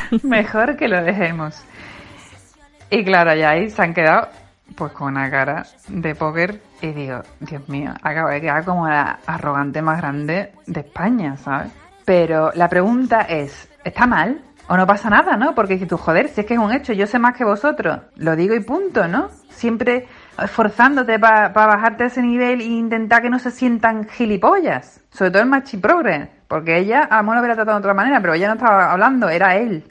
Speaker 19: Mejor que lo dejemos. Y claro, ya ahí se han quedado pues con una cara de póker y digo, Dios mío, acabo de quedar como la arrogante más grande de España, ¿sabes? Pero la pregunta es, ¿está mal? ¿O no pasa nada, no? Porque dices tú, joder, si es que es un hecho, yo sé más que vosotros, lo digo y punto, ¿no? Siempre esforzándote para bajarte a ese nivel e intentar que no se sientan gilipollas. Sobre todo el machiprogre. Porque ella, a lo mejor lo hubiera tratado de otra manera, pero ella no estaba hablando, era él.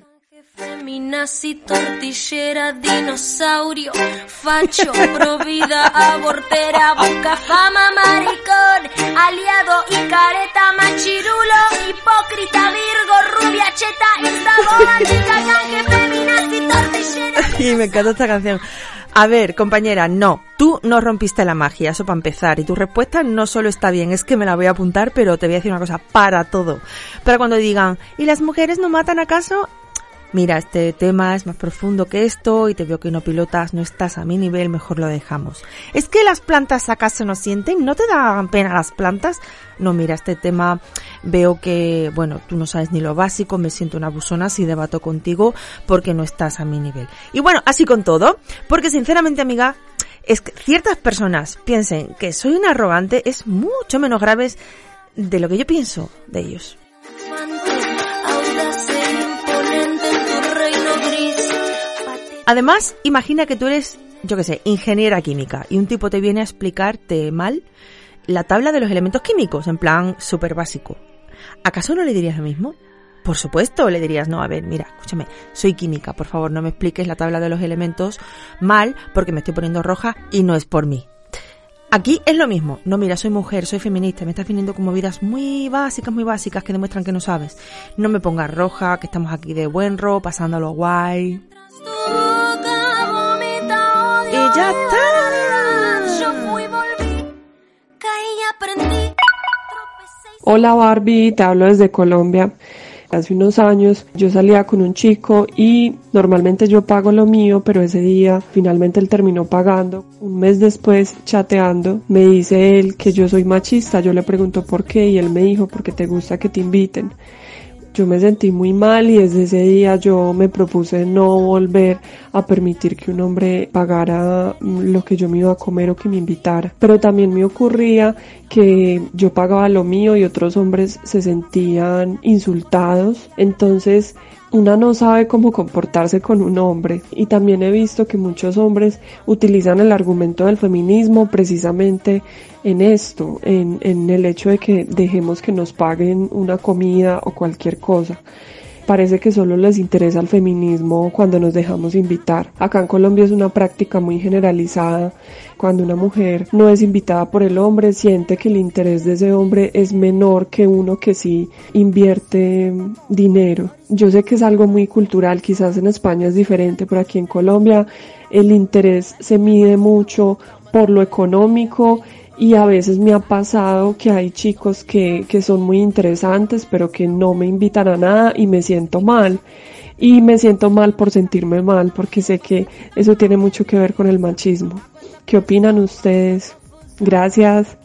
Speaker 3: Feminazi, tortillera, dinosaurio, facho, provida, abortera, busca fama, maricón, aliado y careta, machirulo, hipócrita, virgo, rubia, cheta, instabona, chica, feminazi, tortillera.
Speaker 1: Y me encanta esta canción. A ver, compañera, no. Tú no rompiste la magia, eso para empezar. Y tu respuesta no solo está bien, es que me la voy a apuntar, pero te voy a decir una cosa, para todo. Para cuando digan, ¿y las mujeres no matan acaso? Mira, este tema es más profundo que esto y te veo que no pilotas, no estás a mi nivel, mejor lo dejamos. ¿Es que las plantas acaso no sienten? ¿No te dan pena las plantas? No, mira, este tema veo que, bueno, tú no sabes ni lo básico, me siento una abusona si debato contigo porque no estás a mi nivel. Y bueno, así con todo, porque sinceramente, amiga, es que ciertas personas piensen que soy un arrogante es mucho menos grave de lo que yo pienso de ellos. Además, imagina que tú eres, yo qué sé, ingeniera química y un tipo te viene a explicarte mal la tabla de los elementos químicos, en plan súper básico. ¿Acaso no le dirías lo mismo? Por supuesto, le dirías, no, a ver, mira, escúchame, soy química, por favor, no me expliques la tabla de los elementos mal porque me estoy poniendo roja y no es por mí. Aquí es lo mismo. No, mira, soy mujer, soy feminista, me estás viniendo como vidas muy básicas, muy básicas que demuestran que no sabes. No me pongas roja, que estamos aquí de buen ro, pasándolo guay. が ¡Ya está!
Speaker 3: Yo fui, volví, caí y aprendí.
Speaker 20: Hola Barbie, te hablo desde Colombia. Hace unos años yo salía con un chico y normalmente yo pago lo mío, pero ese día finalmente él terminó pagando. Un mes después, chateando, me dice él que yo soy machista. Yo le pregunto por qué y él me dijo porque te gusta que te inviten yo me sentí muy mal y desde ese día yo me propuse no volver a permitir que un hombre pagara lo que yo me iba a comer o que me invitara. Pero también me ocurría que yo pagaba lo mío y otros hombres se sentían insultados. Entonces una no sabe cómo comportarse con un hombre y también he visto que muchos hombres utilizan el argumento del feminismo precisamente en esto, en, en el hecho de que dejemos que nos paguen una comida o cualquier cosa. Parece que solo les interesa el feminismo cuando nos dejamos invitar. Acá en Colombia es una práctica muy generalizada. Cuando una mujer no es invitada por el hombre, siente que el interés de ese hombre es menor que uno que sí invierte dinero. Yo sé que es algo muy cultural, quizás en España es diferente, pero aquí en Colombia el interés se mide mucho por lo económico y a veces me ha pasado que hay chicos que, que son muy interesantes pero que no me invitan a nada y me siento mal y me siento mal por sentirme mal porque sé que eso tiene mucho que ver con el machismo. ¿Qué opinan ustedes? Gracias.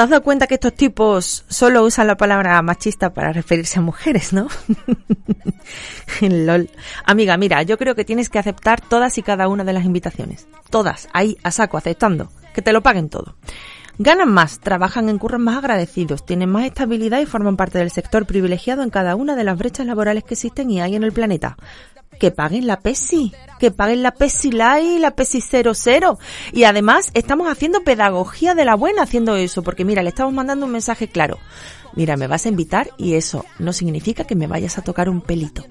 Speaker 1: ¿Te has dado cuenta que estos tipos solo usan la palabra machista para referirse a mujeres, no? LOL. Amiga, mira, yo creo que tienes que aceptar todas y cada una de las invitaciones. Todas, ahí a saco, aceptando. Que te lo paguen todo. Ganan más, trabajan en curros más agradecidos, tienen más estabilidad y forman parte del sector privilegiado en cada una de las brechas laborales que existen y hay en el planeta que paguen la PESI, que paguen la PESI y la PESI 00. Y además estamos haciendo pedagogía de la buena haciendo eso, porque mira, le estamos mandando un mensaje claro. Mira, me vas a invitar y eso no significa que me vayas a tocar un pelito.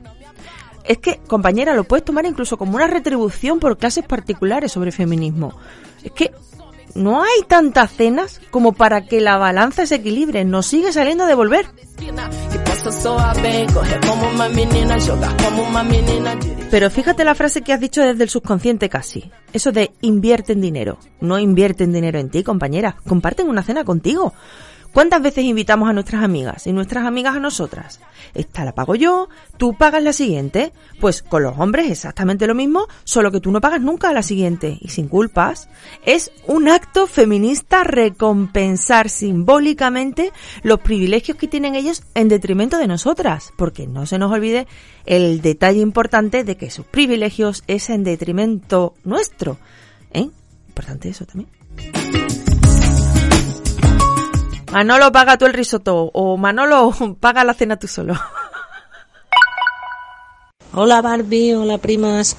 Speaker 1: Es que, compañera, lo puedes tomar incluso como una retribución por clases particulares sobre feminismo. Es que no hay tantas cenas como para que la balanza se equilibre. Nos sigue saliendo de volver. Pero fíjate la frase que has dicho desde el subconsciente casi. Eso de invierte en dinero. No invierte en dinero en ti, compañera. Comparten una cena contigo. ¿Cuántas veces invitamos a nuestras amigas y nuestras amigas a nosotras? Esta la pago yo, tú pagas la siguiente. Pues con los hombres exactamente lo mismo, solo que tú no pagas nunca a la siguiente y sin culpas. Es un acto feminista recompensar simbólicamente los privilegios que tienen ellos en detrimento de nosotras, porque no se nos olvide el detalle importante de que sus privilegios es en detrimento nuestro. ¿Eh? Importante eso también. Manolo, paga tú el risotto. O Manolo, paga la cena tú solo.
Speaker 21: Hola Barbie, hola primas.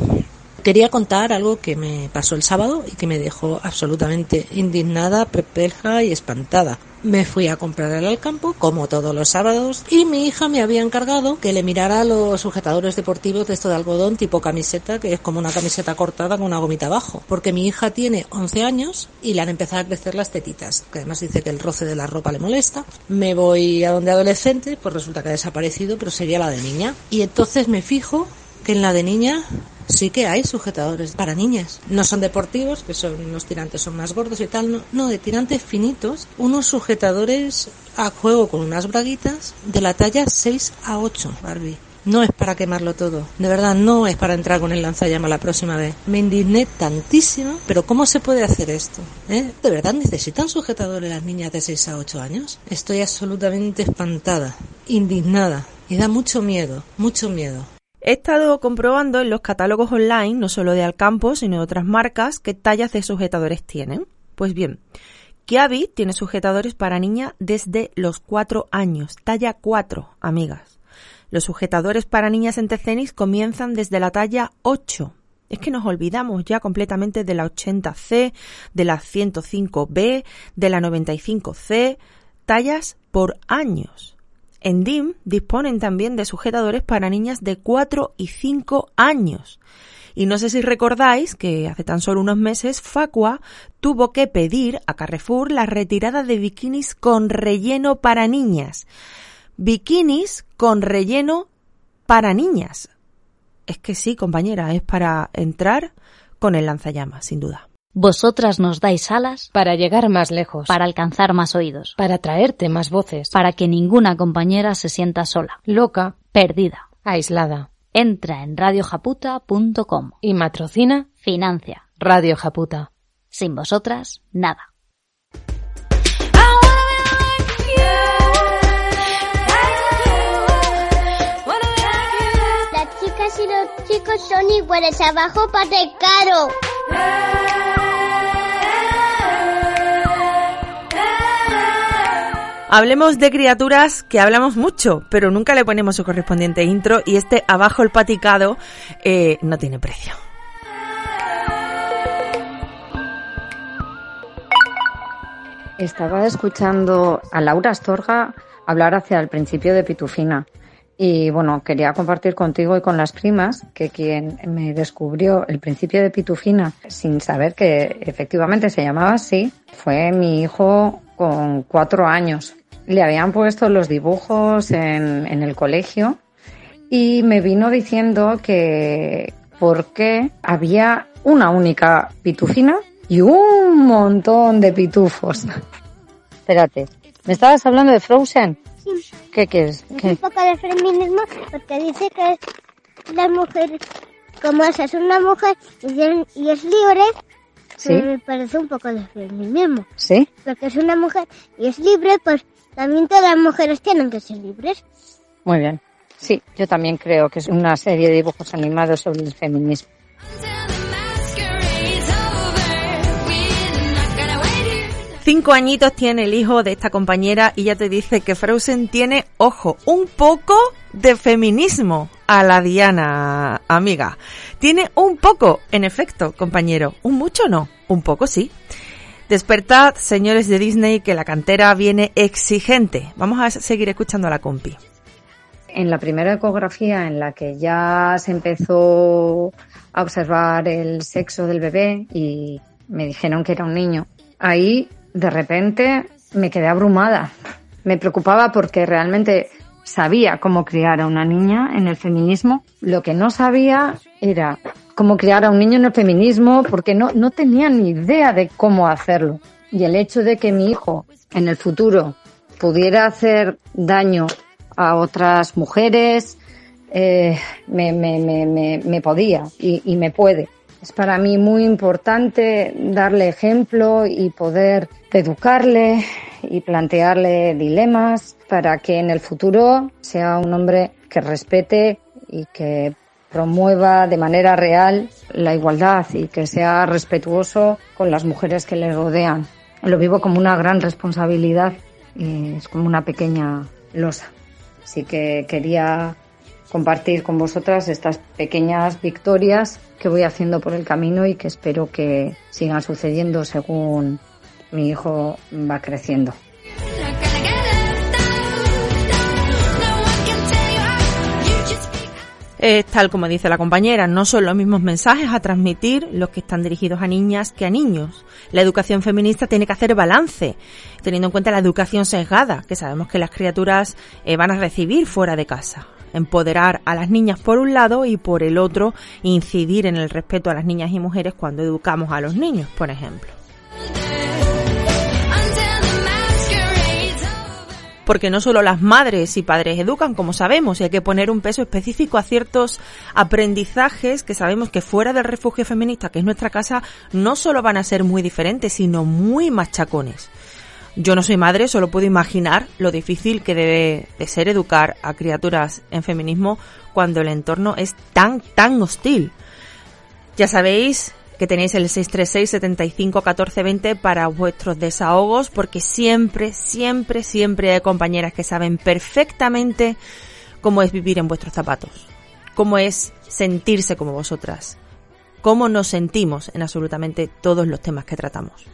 Speaker 21: Quería contar algo que me pasó el sábado y que me dejó absolutamente indignada, perpleja y espantada. Me fui a comprar al campo, como todos los sábados, y mi hija me había encargado que le mirara los sujetadores deportivos de esto de algodón tipo camiseta, que es como una camiseta cortada con una gomita abajo. Porque mi hija tiene 11 años y le han empezado a crecer las tetitas, que además dice que el roce de la ropa le molesta. Me voy a donde adolescente, pues resulta que ha desaparecido, pero sería la de niña. Y entonces me fijo que en la de niña sí que hay sujetadores para niñas. No son deportivos, que son los tirantes son más gordos y tal, no, no de tirantes finitos, unos sujetadores a juego con unas braguitas de la talla 6 a 8, Barbie. No es para quemarlo todo, de verdad no es para entrar con el lanzallamas la próxima vez. Me indigné tantísimo, pero ¿cómo se puede hacer esto? ¿Eh? ¿De verdad necesitan sujetadores las niñas de 6 a 8 años? Estoy absolutamente espantada, indignada y da mucho miedo, mucho miedo.
Speaker 1: He estado comprobando en los catálogos online, no solo de Alcampo, sino de otras marcas, qué tallas de sujetadores tienen. Pues bien, Kiabi tiene sujetadores para niña desde los 4 años, talla 4, amigas. Los sujetadores para niñas en Tecenis comienzan desde la talla 8. Es que nos olvidamos ya completamente de la 80C, de la 105B, de la 95C, tallas por años. En DIM disponen también de sujetadores para niñas de 4 y 5 años. Y no sé si recordáis que hace tan solo unos meses Facua tuvo que pedir a Carrefour la retirada de bikinis con relleno para niñas. bikinis con relleno para niñas. Es que sí, compañera, es para entrar con el lanzallamas, sin duda.
Speaker 22: Vosotras nos dais alas
Speaker 23: para llegar más lejos,
Speaker 22: para alcanzar más oídos,
Speaker 23: para traerte más voces,
Speaker 22: para que ninguna compañera se sienta sola,
Speaker 23: loca,
Speaker 22: perdida,
Speaker 23: aislada.
Speaker 22: Entra en radiojaputa.com
Speaker 23: y matrocina,
Speaker 22: financia.
Speaker 23: Radio Japuta.
Speaker 22: Sin vosotras, nada.
Speaker 24: Las chicas y los chicos son iguales, abajo para caro.
Speaker 1: Hablemos de criaturas que hablamos mucho, pero nunca le ponemos su correspondiente intro y este abajo el paticado eh, no tiene precio.
Speaker 25: Estaba escuchando a Laura Astorga hablar hacia el principio de Pitufina. Y bueno, quería compartir contigo y con las primas que quien me descubrió el principio de Pitufina sin saber que efectivamente se llamaba así fue mi hijo con cuatro años. Le habían puesto los dibujos en, en el colegio y me vino diciendo que por qué había una única pitufina y un montón de pitufos. Espérate, ¿me estabas hablando de Frozen?
Speaker 24: Sí.
Speaker 25: ¿Qué quieres?
Speaker 24: Es
Speaker 25: ¿Qué?
Speaker 24: un poco de feminismo porque dice que la mujer, como esa es una mujer y es libre,
Speaker 25: Sí.
Speaker 24: me parece un poco de feminismo.
Speaker 25: ¿Sí?
Speaker 24: Porque es una mujer y es libre, pues también todas las mujeres tienen que ser libres.
Speaker 25: Muy bien. Sí, yo también creo que es una serie de dibujos animados sobre el feminismo.
Speaker 1: Cinco añitos tiene el hijo de esta compañera y ya te dice que Frozen tiene, ojo, un poco de feminismo a la Diana, amiga. Tiene un poco, en efecto, compañero. Un mucho no, un poco sí. Despertad, señores de Disney, que la cantera viene exigente. Vamos a seguir escuchando a la compi.
Speaker 25: En la primera ecografía en la que ya se empezó a observar el sexo del bebé y me dijeron que era un niño, ahí de repente me quedé abrumada. Me preocupaba porque realmente sabía cómo criar a una niña en el feminismo. Lo que no sabía era cómo criar a un niño en el feminismo porque no, no tenía ni idea de cómo hacerlo. Y el hecho de que mi hijo en el futuro pudiera hacer daño a otras mujeres, eh, me, me, me, me, me podía y, y me puede. Es para mí muy importante darle ejemplo y poder educarle y plantearle dilemas para que en el futuro sea un hombre que respete y que promueva de manera real la igualdad y que sea respetuoso con las mujeres que le rodean. Lo vivo como una gran responsabilidad y es como una pequeña losa. Así que quería compartir con vosotras estas pequeñas victorias que voy haciendo por el camino y que espero que sigan sucediendo según mi hijo va creciendo.
Speaker 1: Eh, tal como dice la compañera, no son los mismos mensajes a transmitir los que están dirigidos a niñas que a niños. La educación feminista tiene que hacer balance, teniendo en cuenta la educación sesgada, que sabemos que las criaturas eh, van a recibir fuera de casa. Empoderar a las niñas por un lado y por el otro incidir en el respeto a las niñas y mujeres cuando educamos a los niños, por ejemplo. Porque no solo las madres y padres educan, como sabemos, y hay que poner un peso específico a ciertos aprendizajes que sabemos que fuera del refugio feminista, que es nuestra casa, no solo van a ser muy diferentes, sino muy machacones. Yo no soy madre, solo puedo imaginar lo difícil que debe de ser educar a criaturas en feminismo cuando el entorno es tan, tan hostil. Ya sabéis que tenéis el 636 75 14 20 para vuestros desahogos, porque siempre, siempre, siempre hay compañeras que saben perfectamente cómo es vivir en vuestros zapatos, cómo es sentirse como vosotras, cómo nos sentimos en absolutamente todos los temas que tratamos.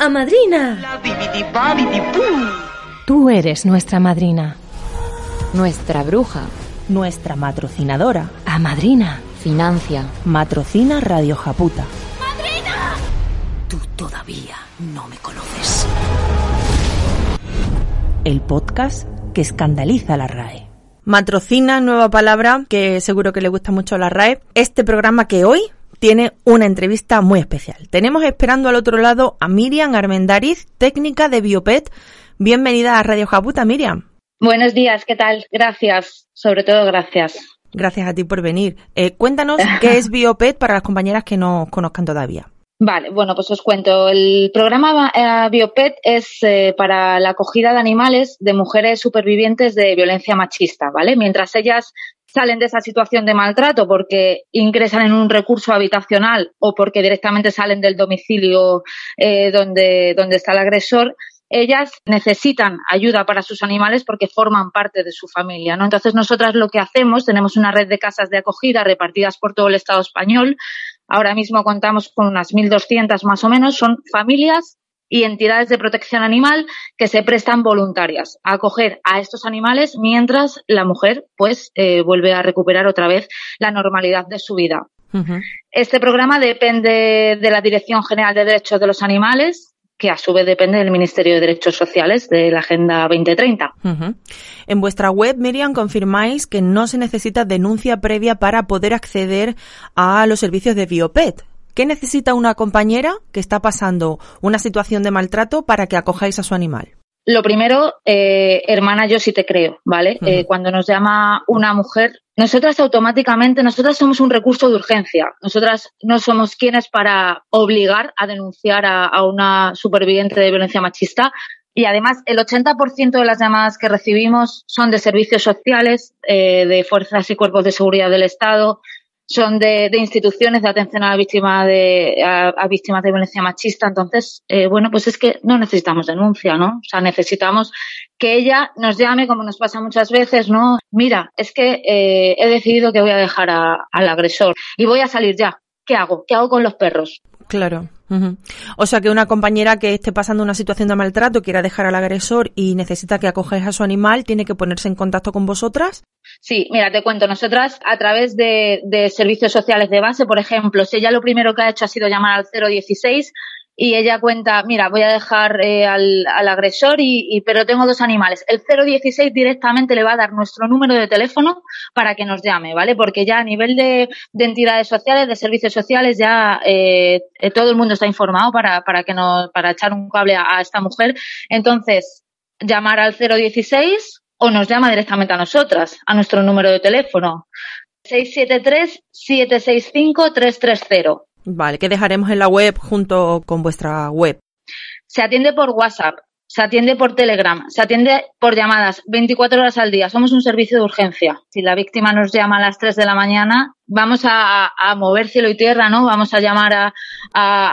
Speaker 23: ¡A madrina! Tú eres nuestra madrina.
Speaker 26: Nuestra bruja.
Speaker 1: Nuestra matrocinadora.
Speaker 23: A madrina.
Speaker 26: Financia.
Speaker 1: Matrocina Radio Japuta.
Speaker 23: Tú todavía no me conoces.
Speaker 1: El podcast que escandaliza a la RAE. Matrocina, nueva palabra que seguro que le gusta mucho a la RAE. Este programa que hoy tiene una entrevista muy especial. Tenemos esperando al otro lado a Miriam Armendariz, técnica de Biopet. Bienvenida a Radio Japuta, Miriam.
Speaker 27: Buenos días, ¿qué tal? Gracias, sobre todo gracias.
Speaker 1: Gracias a ti por venir. Eh, cuéntanos qué es Biopet para las compañeras que no conozcan todavía.
Speaker 27: Vale, bueno, pues os cuento. El programa eh, Biopet es eh, para la acogida de animales de mujeres supervivientes de violencia machista, ¿vale? Mientras ellas salen de esa situación de maltrato porque ingresan en un recurso habitacional o porque directamente salen del domicilio eh, donde, donde está el agresor, ellas necesitan ayuda para sus animales porque forman parte de su familia, ¿no? Entonces nosotras lo que hacemos, tenemos una red de casas de acogida repartidas por todo el Estado español. Ahora mismo contamos con unas 1.200 más o menos. Son familias y entidades de protección animal que se prestan voluntarias a acoger a estos animales mientras la mujer pues eh, vuelve a recuperar otra vez la normalidad de su vida. Este programa depende de la Dirección General de Derechos de los Animales, que a su vez depende del Ministerio de Derechos Sociales de la Agenda 2030.
Speaker 1: Ujú. En vuestra web, Miriam, confirmáis que no se necesita denuncia previa para poder acceder a los servicios de Biopet. ¿Qué necesita una compañera que está pasando una situación de maltrato para que acojáis a su animal?
Speaker 27: Lo primero, eh, hermana, yo sí te creo, ¿vale? Eh, cuando nos llama una mujer, nosotras automáticamente, nosotras somos un recurso de urgencia. Nosotras no somos quienes para obligar a denunciar a, a una superviviente de violencia machista. Y además, el 80% de las llamadas que recibimos son de servicios sociales, eh, de fuerzas y cuerpos de seguridad del Estado, son de, de instituciones de atención a la víctima de, a, víctimas de violencia machista. Entonces, eh, bueno, pues es que no necesitamos denuncia, ¿no? O sea, necesitamos que ella nos llame, como nos pasa muchas veces, ¿no? Mira, es que eh, he decidido que voy a dejar al agresor y voy a salir ya. ¿Qué hago? ¿Qué hago con los perros?
Speaker 1: Claro. O sea que una compañera que esté pasando una situación de maltrato, quiera dejar al agresor y necesita que acojáis a su animal, tiene que ponerse en contacto con vosotras.
Speaker 27: Sí, mira, te cuento, nosotras a través de, de servicios sociales de base, por ejemplo, si ella lo primero que ha hecho ha sido llamar al 016 y ella cuenta, mira, voy a dejar eh, al, al agresor y, pero tengo dos animales. El 016 directamente le va a dar nuestro número de teléfono para que nos llame, ¿vale? Porque ya a nivel de, de entidades sociales, de servicios sociales, ya eh, eh, todo el mundo está informado para, para que nos, para echar un cable a, a esta mujer. Entonces, llamar al 016 o nos llama directamente a nosotras, a nuestro número de teléfono. 673-765-330.
Speaker 1: Vale, que dejaremos en la web junto con vuestra web.
Speaker 27: Se atiende por WhatsApp, se atiende por Telegram, se atiende por llamadas 24 horas al día. Somos un servicio de urgencia. Si la víctima nos llama a las 3 de la mañana, vamos a, mover cielo y tierra, ¿no? Vamos a llamar a-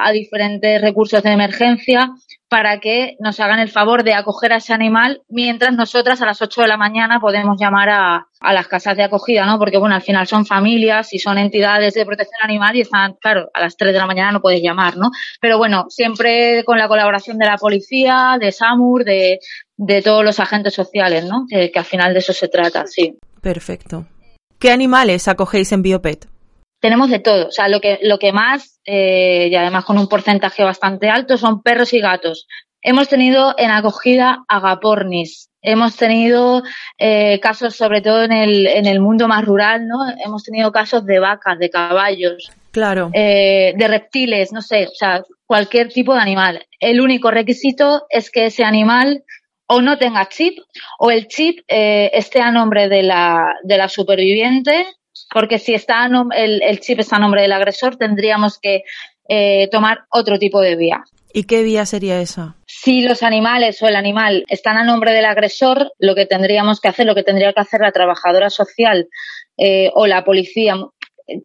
Speaker 27: a diferentes recursos de emergencia para que nos hagan el favor de acoger a ese animal mientras nosotras a las 8 de la mañana podemos llamar a, a las casas de acogida, ¿no? Porque, bueno, al final son familias y son entidades de protección animal y están, claro, a las 3 de la mañana no puedes llamar, ¿no? Pero bueno, siempre con la colaboración de la policía, de SAMUR, de, de todos los agentes sociales, ¿no? Que, que al final de eso se trata, sí.
Speaker 1: Perfecto. ¿Qué animales acogéis en Biopet?
Speaker 27: Tenemos de todo. O sea, lo que, lo que más, eh, y además con un porcentaje bastante alto, son perros y gatos. Hemos tenido en acogida agapornis. Hemos tenido eh, casos, sobre todo en el, en el mundo más rural, ¿no? Hemos tenido casos de vacas, de caballos,
Speaker 1: Claro.
Speaker 27: eh, de reptiles, no sé, o sea, cualquier tipo de animal. El único requisito es que ese animal o no tenga chip o el chip eh, esté a nombre de la, de la superviviente, porque si está el, el chip está a nombre del agresor, tendríamos que eh, tomar otro tipo de vía.
Speaker 1: ¿Y qué vía sería esa?
Speaker 27: Si los animales o el animal están a nombre del agresor, lo que tendríamos que hacer, lo que tendría que hacer la trabajadora social eh, o la policía,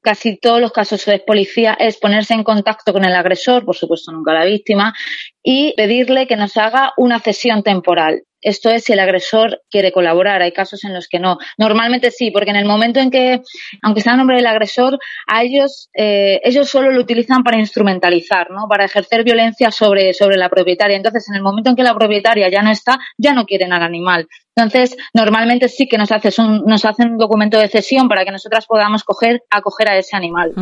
Speaker 27: casi todos los casos es policía, es ponerse en contacto con el agresor, por supuesto nunca la víctima, y pedirle que nos haga una cesión temporal. Esto es si el agresor quiere colaborar. Hay casos en los que no. Normalmente sí, porque en el momento en que, aunque sea el nombre del agresor, a ellos, eh, ellos solo lo utilizan para instrumentalizar, ¿no? Para ejercer violencia sobre, sobre la propietaria. Entonces, en el momento en que la propietaria ya no está, ya no quieren al animal. Entonces, normalmente sí que nos, haces un, nos hacen un documento de cesión para que nosotras podamos coger, acoger a ese animal.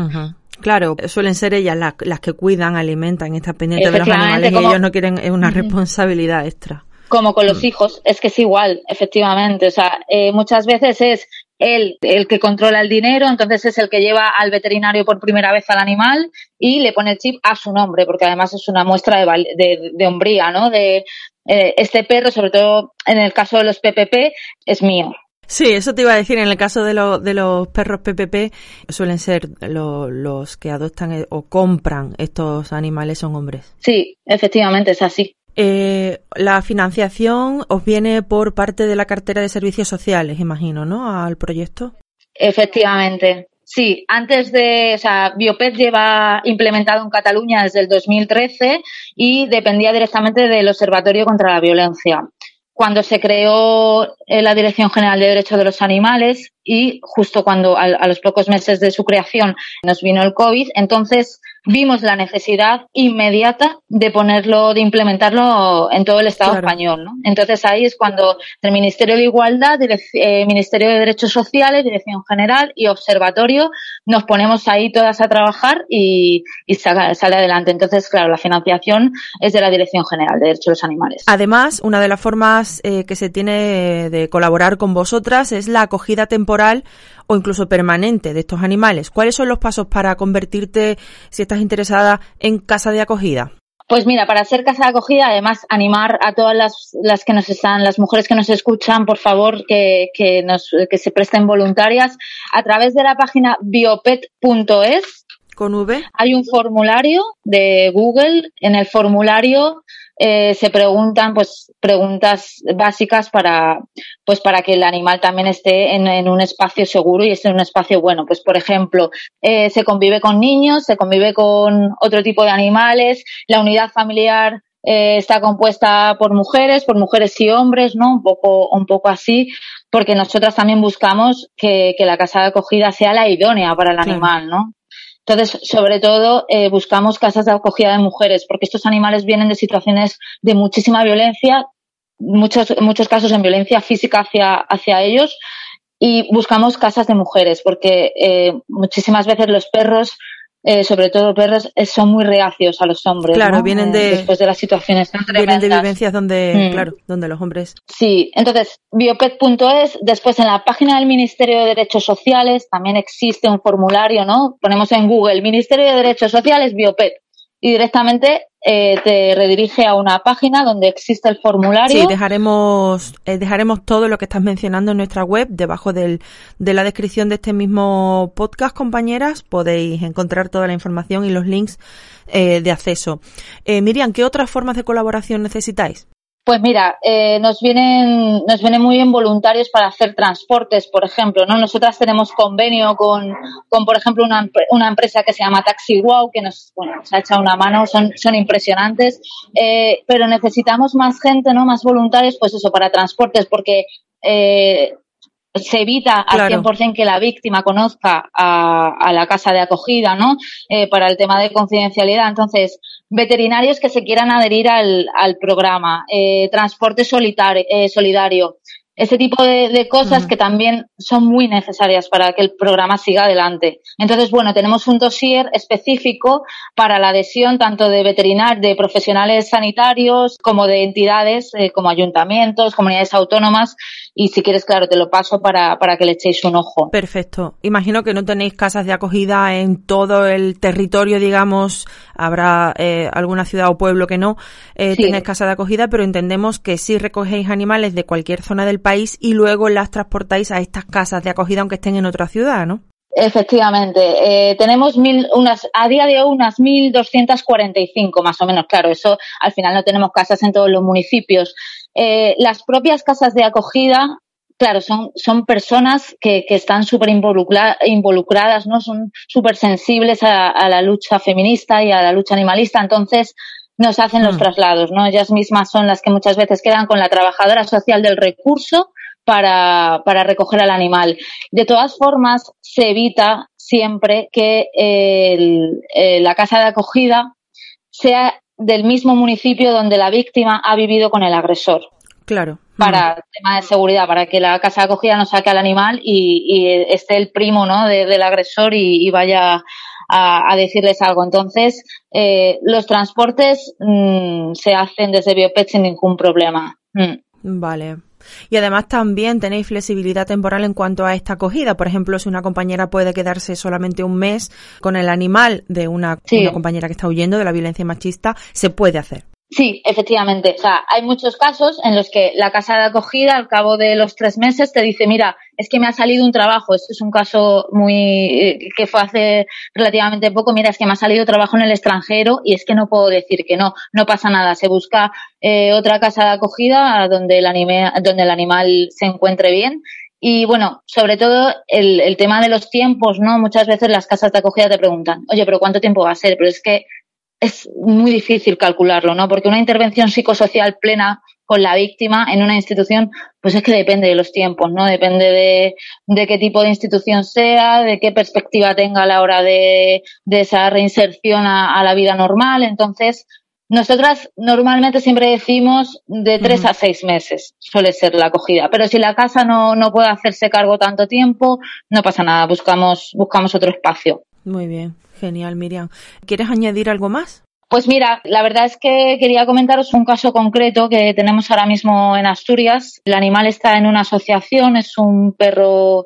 Speaker 1: Claro, suelen ser ellas las, las que cuidan, alimentan, están pendientes de los animales y ellos no quieren una responsabilidad extra.
Speaker 27: Como con los mm. hijos, es que es igual, efectivamente. O sea, eh, muchas veces es él el que controla el dinero, entonces es el que lleva al veterinario por primera vez al animal y le pone el chip a su nombre, porque además es una muestra de, de, de hombría, ¿no? De eh, este perro, sobre todo en el caso de los PPP, es mío.
Speaker 1: Sí, eso te iba a decir. En el caso de, de los perros PPP, suelen ser los que adoptan eh, o compran estos animales son hombres.
Speaker 27: Sí, efectivamente, es así.
Speaker 1: Eh, la financiación os viene por parte de la cartera de servicios sociales, imagino, ¿no? Al proyecto.
Speaker 27: Efectivamente. Sí, antes de, o sea, Biopet lleva implementado en Cataluña desde el 2013 y dependía directamente del Observatorio contra la Violencia cuando se creó eh, la Dirección General de Derechos de los Animales y justo cuando a, los pocos meses de su creación nos vino el COVID, entonces vimos la necesidad inmediata de ponerlo, de implementarlo en todo el Estado español. ¿no? Entonces ahí es cuando el Ministerio de Igualdad, eh, Ministerio de Derechos Sociales, Dirección General y Observatorio nos ponemos ahí todas a trabajar y, sale, adelante. Entonces, claro, la financiación es de la Dirección General de Derechos de los Animales.
Speaker 1: Además, una de las formas eh, que se tiene de colaborar con vosotras es la acogida temporal o incluso permanente de estos animales. ¿Cuáles son los pasos para convertirte, si estás interesada, en casa de acogida?
Speaker 27: Pues mira, para ser casa de acogida, además animar a todas las, las que nos están, las mujeres que nos escuchan, por favor, que, que, nos, que se presten voluntarias a través de la página biopet.es.
Speaker 1: Con V.
Speaker 27: Hay un formulario de Google. En el formulario eh, se preguntan pues preguntas básicas para pues para que el animal también esté en, un espacio seguro y esté en un espacio bueno. Pues por ejemplo eh, se convive con niños se convive con otro tipo de animales. La unidad familiar eh, está compuesta por mujeres por mujeres y hombres no un poco un poco así porque nosotras también buscamos que, que la casa de acogida sea la idónea para el animal no entonces, sobre todo, eh, buscamos casas de acogida de mujeres, porque estos animales vienen de situaciones de muchísima violencia, muchos, muchos casos en violencia física hacia, hacia ellos, y buscamos casas de mujeres, porque eh, muchísimas veces los perros eh, sobre todo perros, eh, son muy reacios a los hombres.
Speaker 1: Claro, vienen de.
Speaker 27: Después de las situaciones tan
Speaker 1: Vienen de vivencias donde, mm. claro, donde los hombres.
Speaker 27: Sí, entonces, biopet.es, después en la página del Ministerio de Derechos Sociales también existe un formulario, ¿no? Ponemos en Google Ministerio de Derechos Sociales, biopet y directamente eh, te redirige a una página donde existe el formulario.
Speaker 1: Sí, dejaremos, eh, dejaremos todo lo que estás mencionando en nuestra web, debajo del, de la descripción de este mismo podcast, compañeras. Podéis encontrar toda la información y los links eh, de acceso. Eh, Miriam, ¿qué otras formas de colaboración necesitáis?
Speaker 27: Pues mira, eh, nos vienen nos vienen muy bien voluntarios para hacer transportes, por ejemplo, ¿no? Nosotras tenemos convenio con, con por ejemplo, una, una empresa que se llama Taxi Wow, que nos, bueno, nos ha echado una mano, son, son impresionantes, eh, pero necesitamos más gente, ¿no? Más voluntarios, pues eso, para transportes, porque eh, se evita al 100% que la víctima conozca a, a, la casa de acogida, ¿no? Eh, para el tema de confidencialidad. Entonces, veterinarios que se quieran adherir al, al programa, eh, transporte solitario, eh, solidario, ese tipo de, cosas que también son muy necesarias para que el programa siga adelante. Entonces, bueno, tenemos un dossier específico para la adhesión tanto de veterinarios, de profesionales sanitarios, como de entidades eh, como ayuntamientos, comunidades autónomas. Y si quieres, claro, te lo paso para, para que le echéis un ojo.
Speaker 1: Perfecto. Imagino que no tenéis casas de acogida en todo el territorio, digamos. Habrá eh, alguna ciudad o pueblo que no eh, tenéis casa de acogida, pero entendemos que sí recogéis animales de cualquier zona del país y luego las transportáis a estas casas de acogida aunque estén en otra ciudad, ¿no?
Speaker 27: Efectivamente, eh, tenemos mil, unas, a día de hoy unas 1.245 más o menos, claro, eso al final no tenemos casas en todos los municipios. Eh, las propias casas de acogida, claro, son, son personas que, que están súper involucradas, ¿no? Son súper sensibles a, a, la lucha feminista y a la lucha animalista, entonces nos hacen los
Speaker 1: Mm.
Speaker 27: traslados, ¿no? Ellas mismas son las que muchas veces quedan con la trabajadora social del recurso para, para recoger al animal. De todas formas, se evita siempre que el- eh, la casa de acogida sea del mismo municipio donde la víctima ha vivido con el agresor
Speaker 1: Claro.
Speaker 27: para tema de seguridad, para que la casa de acogida no saque al animal y, y esté el primo ¿no? de- del agresor y, y vaya a, a decirles algo. Entonces, eh, los transportes mm, se hacen desde Biopet sin ningún problema. Mm.
Speaker 1: Vale. Y además también tenéis flexibilidad temporal en cuanto a esta acogida. Por ejemplo, si una compañera puede quedarse solamente un mes con el animal de una,
Speaker 27: Sí.
Speaker 1: una compañera que está huyendo de la violencia machista, se puede hacer.
Speaker 27: Sí, efectivamente. O sea, hay muchos casos en los que la casa de acogida al cabo de los tres meses te dice, mira, es que me ha salido un trabajo. Esto es un caso muy eh, que fue hace relativamente poco. Mira, es que me ha salido trabajo en el extranjero y es que no puedo decir que no. No pasa nada. Se busca eh, otra casa de acogida donde el anime, donde el animal se encuentre bien. Y bueno, sobre todo el, el tema de los tiempos, ¿no? Muchas veces las casas de acogida te preguntan, oye, pero ¿cuánto tiempo va a ser? Pero es que es muy difícil calcularlo, ¿no? Porque una intervención psicosocial plena con la víctima en una institución, pues es que depende de los tiempos, ¿no? Depende de, de qué tipo de institución sea, de qué perspectiva tenga a la hora de, de esa reinserción a, a la vida normal. Entonces, nosotras normalmente siempre decimos de tres a seis meses suele ser la acogida. Pero si la casa no, no puede hacerse cargo tanto tiempo, no pasa nada, buscamos, buscamos otro espacio.
Speaker 1: Muy bien. Genial, Miriam. ¿Quieres añadir algo más?
Speaker 27: Pues mira, la verdad es que quería comentaros un caso concreto que tenemos ahora mismo en Asturias. El animal está en una asociación, es un perro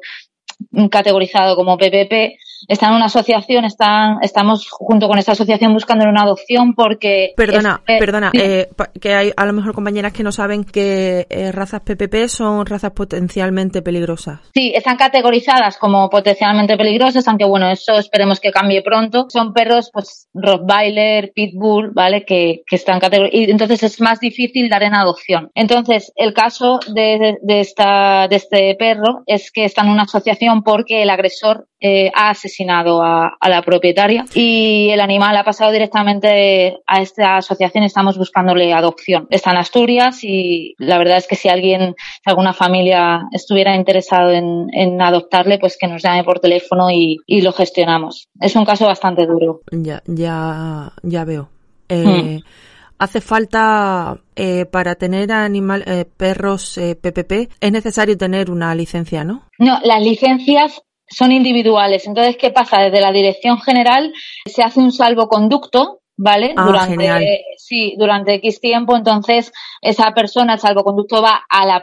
Speaker 27: categorizado como PPP. Está en una asociación, están, estamos junto con esta asociación buscando una adopción porque...
Speaker 1: Perdona,
Speaker 27: este-
Speaker 1: perdona, eh, que hay a lo mejor compañeras que no saben que eh, razas PPP son razas potencialmente peligrosas.
Speaker 27: Sí, están categorizadas como potencialmente peligrosas, aunque bueno, eso esperemos que cambie pronto. Son perros, pues, Rottweiler, Pitbull, ¿vale? Que, que están categorizados. Y entonces es más difícil dar en adopción. Entonces, el caso de, de, esta, de este perro es que está en una asociación porque el agresor eh, ha asesinado a, a la propietaria y el animal ha pasado directamente a esta asociación. Estamos buscándole adopción. Está en Asturias y la verdad es que si alguien, si alguna familia estuviera interesado en, en adoptarle, pues que nos llame por teléfono y, y lo gestionamos. Es un caso bastante duro.
Speaker 1: Ya, ya, ya veo. Eh,
Speaker 27: Mm.
Speaker 1: Hace falta eh, para tener animal, eh, perros eh, PPP es necesario tener una licencia, ¿no?
Speaker 27: No, las licencias son individuales. Entonces, ¿qué pasa? Desde la dirección general se hace un salvoconducto, ¿vale?
Speaker 1: Ah,
Speaker 27: durante,
Speaker 1: genial.
Speaker 27: sí, durante X tiempo. Entonces, esa persona, el salvoconducto va a la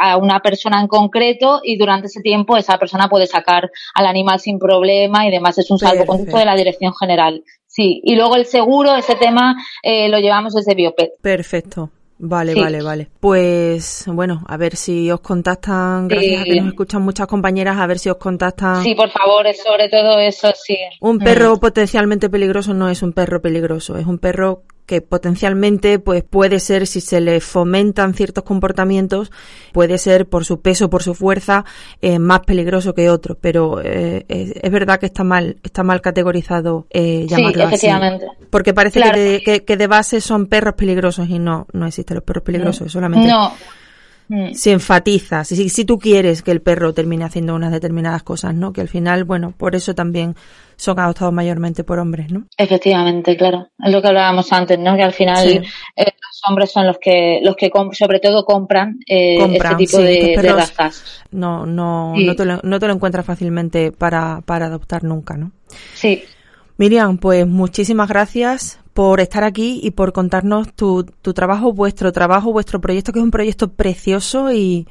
Speaker 27: a una persona en concreto y durante ese tiempo esa persona puede sacar al animal sin problema y demás. Es un salvoconducto de la dirección general. Sí. Y luego el seguro, ese tema, eh, lo llevamos desde Biopet.
Speaker 1: Perfecto. Vale,
Speaker 27: Sí.
Speaker 1: vale, vale. Pues bueno, a ver si os contactan, gracias a que nos escuchan muchas compañeras, a ver si os contactan.
Speaker 27: Sí, por favor, es sobre todo eso, sí.
Speaker 1: Un
Speaker 27: Mm.
Speaker 1: perro potencialmente peligroso no es un perro peligroso, es un perro que potencialmente pues puede ser si se le fomentan ciertos comportamientos puede ser por su peso por su fuerza eh, más peligroso que otro pero eh, es, es verdad que está mal está mal categorizado eh,
Speaker 27: Sí,
Speaker 1: llamarlo así
Speaker 27: efectivamente.
Speaker 1: porque parece
Speaker 27: Claro.
Speaker 1: que, de, que, que de base son perros peligrosos y no no existen los perros peligrosos solamente
Speaker 27: No. Mm.
Speaker 1: se enfatiza, si, si tú quieres que el perro termine haciendo unas determinadas cosas, ¿no? Que al final, bueno, por eso también son adoptados mayormente por hombres, ¿no?
Speaker 27: Efectivamente, claro. Es lo que hablábamos antes, ¿no? Que al final
Speaker 1: Sí.
Speaker 27: eh, los hombres son los que, los que sobre todo compran, eh,
Speaker 1: Compran,
Speaker 27: este tipo
Speaker 1: sí,
Speaker 27: de, de razas.
Speaker 1: No, no,
Speaker 27: Sí.
Speaker 1: no, te lo, no te lo encuentras fácilmente para, para adoptar nunca, ¿no?
Speaker 27: Sí.
Speaker 1: Miriam, pues muchísimas gracias por estar aquí y por contarnos tu, tu trabajo, vuestro trabajo, vuestro proyecto, que es un proyecto precioso y,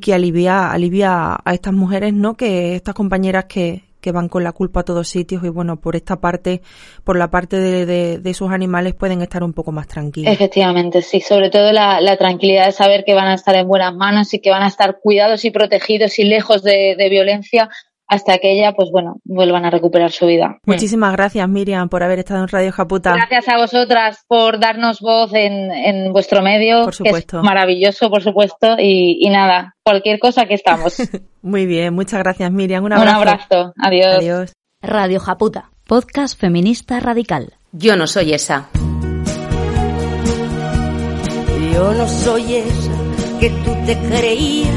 Speaker 1: que alivia, alivia a estas mujeres, ¿no? Que estas compañeras que, que van con la culpa a todos sitios y bueno, por esta parte, por la parte de, de, de sus animales pueden estar un poco más tranquilos.
Speaker 27: Efectivamente, sí. Sobre todo la, la tranquilidad de saber que van a estar en buenas manos y que van a estar cuidados y protegidos y lejos de, de violencia hasta que ella, pues bueno, vuelvan a recuperar su vida.
Speaker 1: Muchísimas gracias, Miriam, por haber estado en Radio Japuta.
Speaker 27: Gracias a vosotras por darnos voz en, en vuestro medio,
Speaker 1: Por supuesto.
Speaker 27: que es maravilloso, por supuesto. Y, y nada, cualquier cosa que estamos.
Speaker 1: Muy bien, muchas gracias, Miriam. Un
Speaker 27: Un
Speaker 1: abrazo.
Speaker 27: abrazo. Adiós.
Speaker 1: Adiós.
Speaker 22: Radio Japuta, podcast feminista radical.
Speaker 28: Yo no soy esa. Yo no soy esa que tú te creías,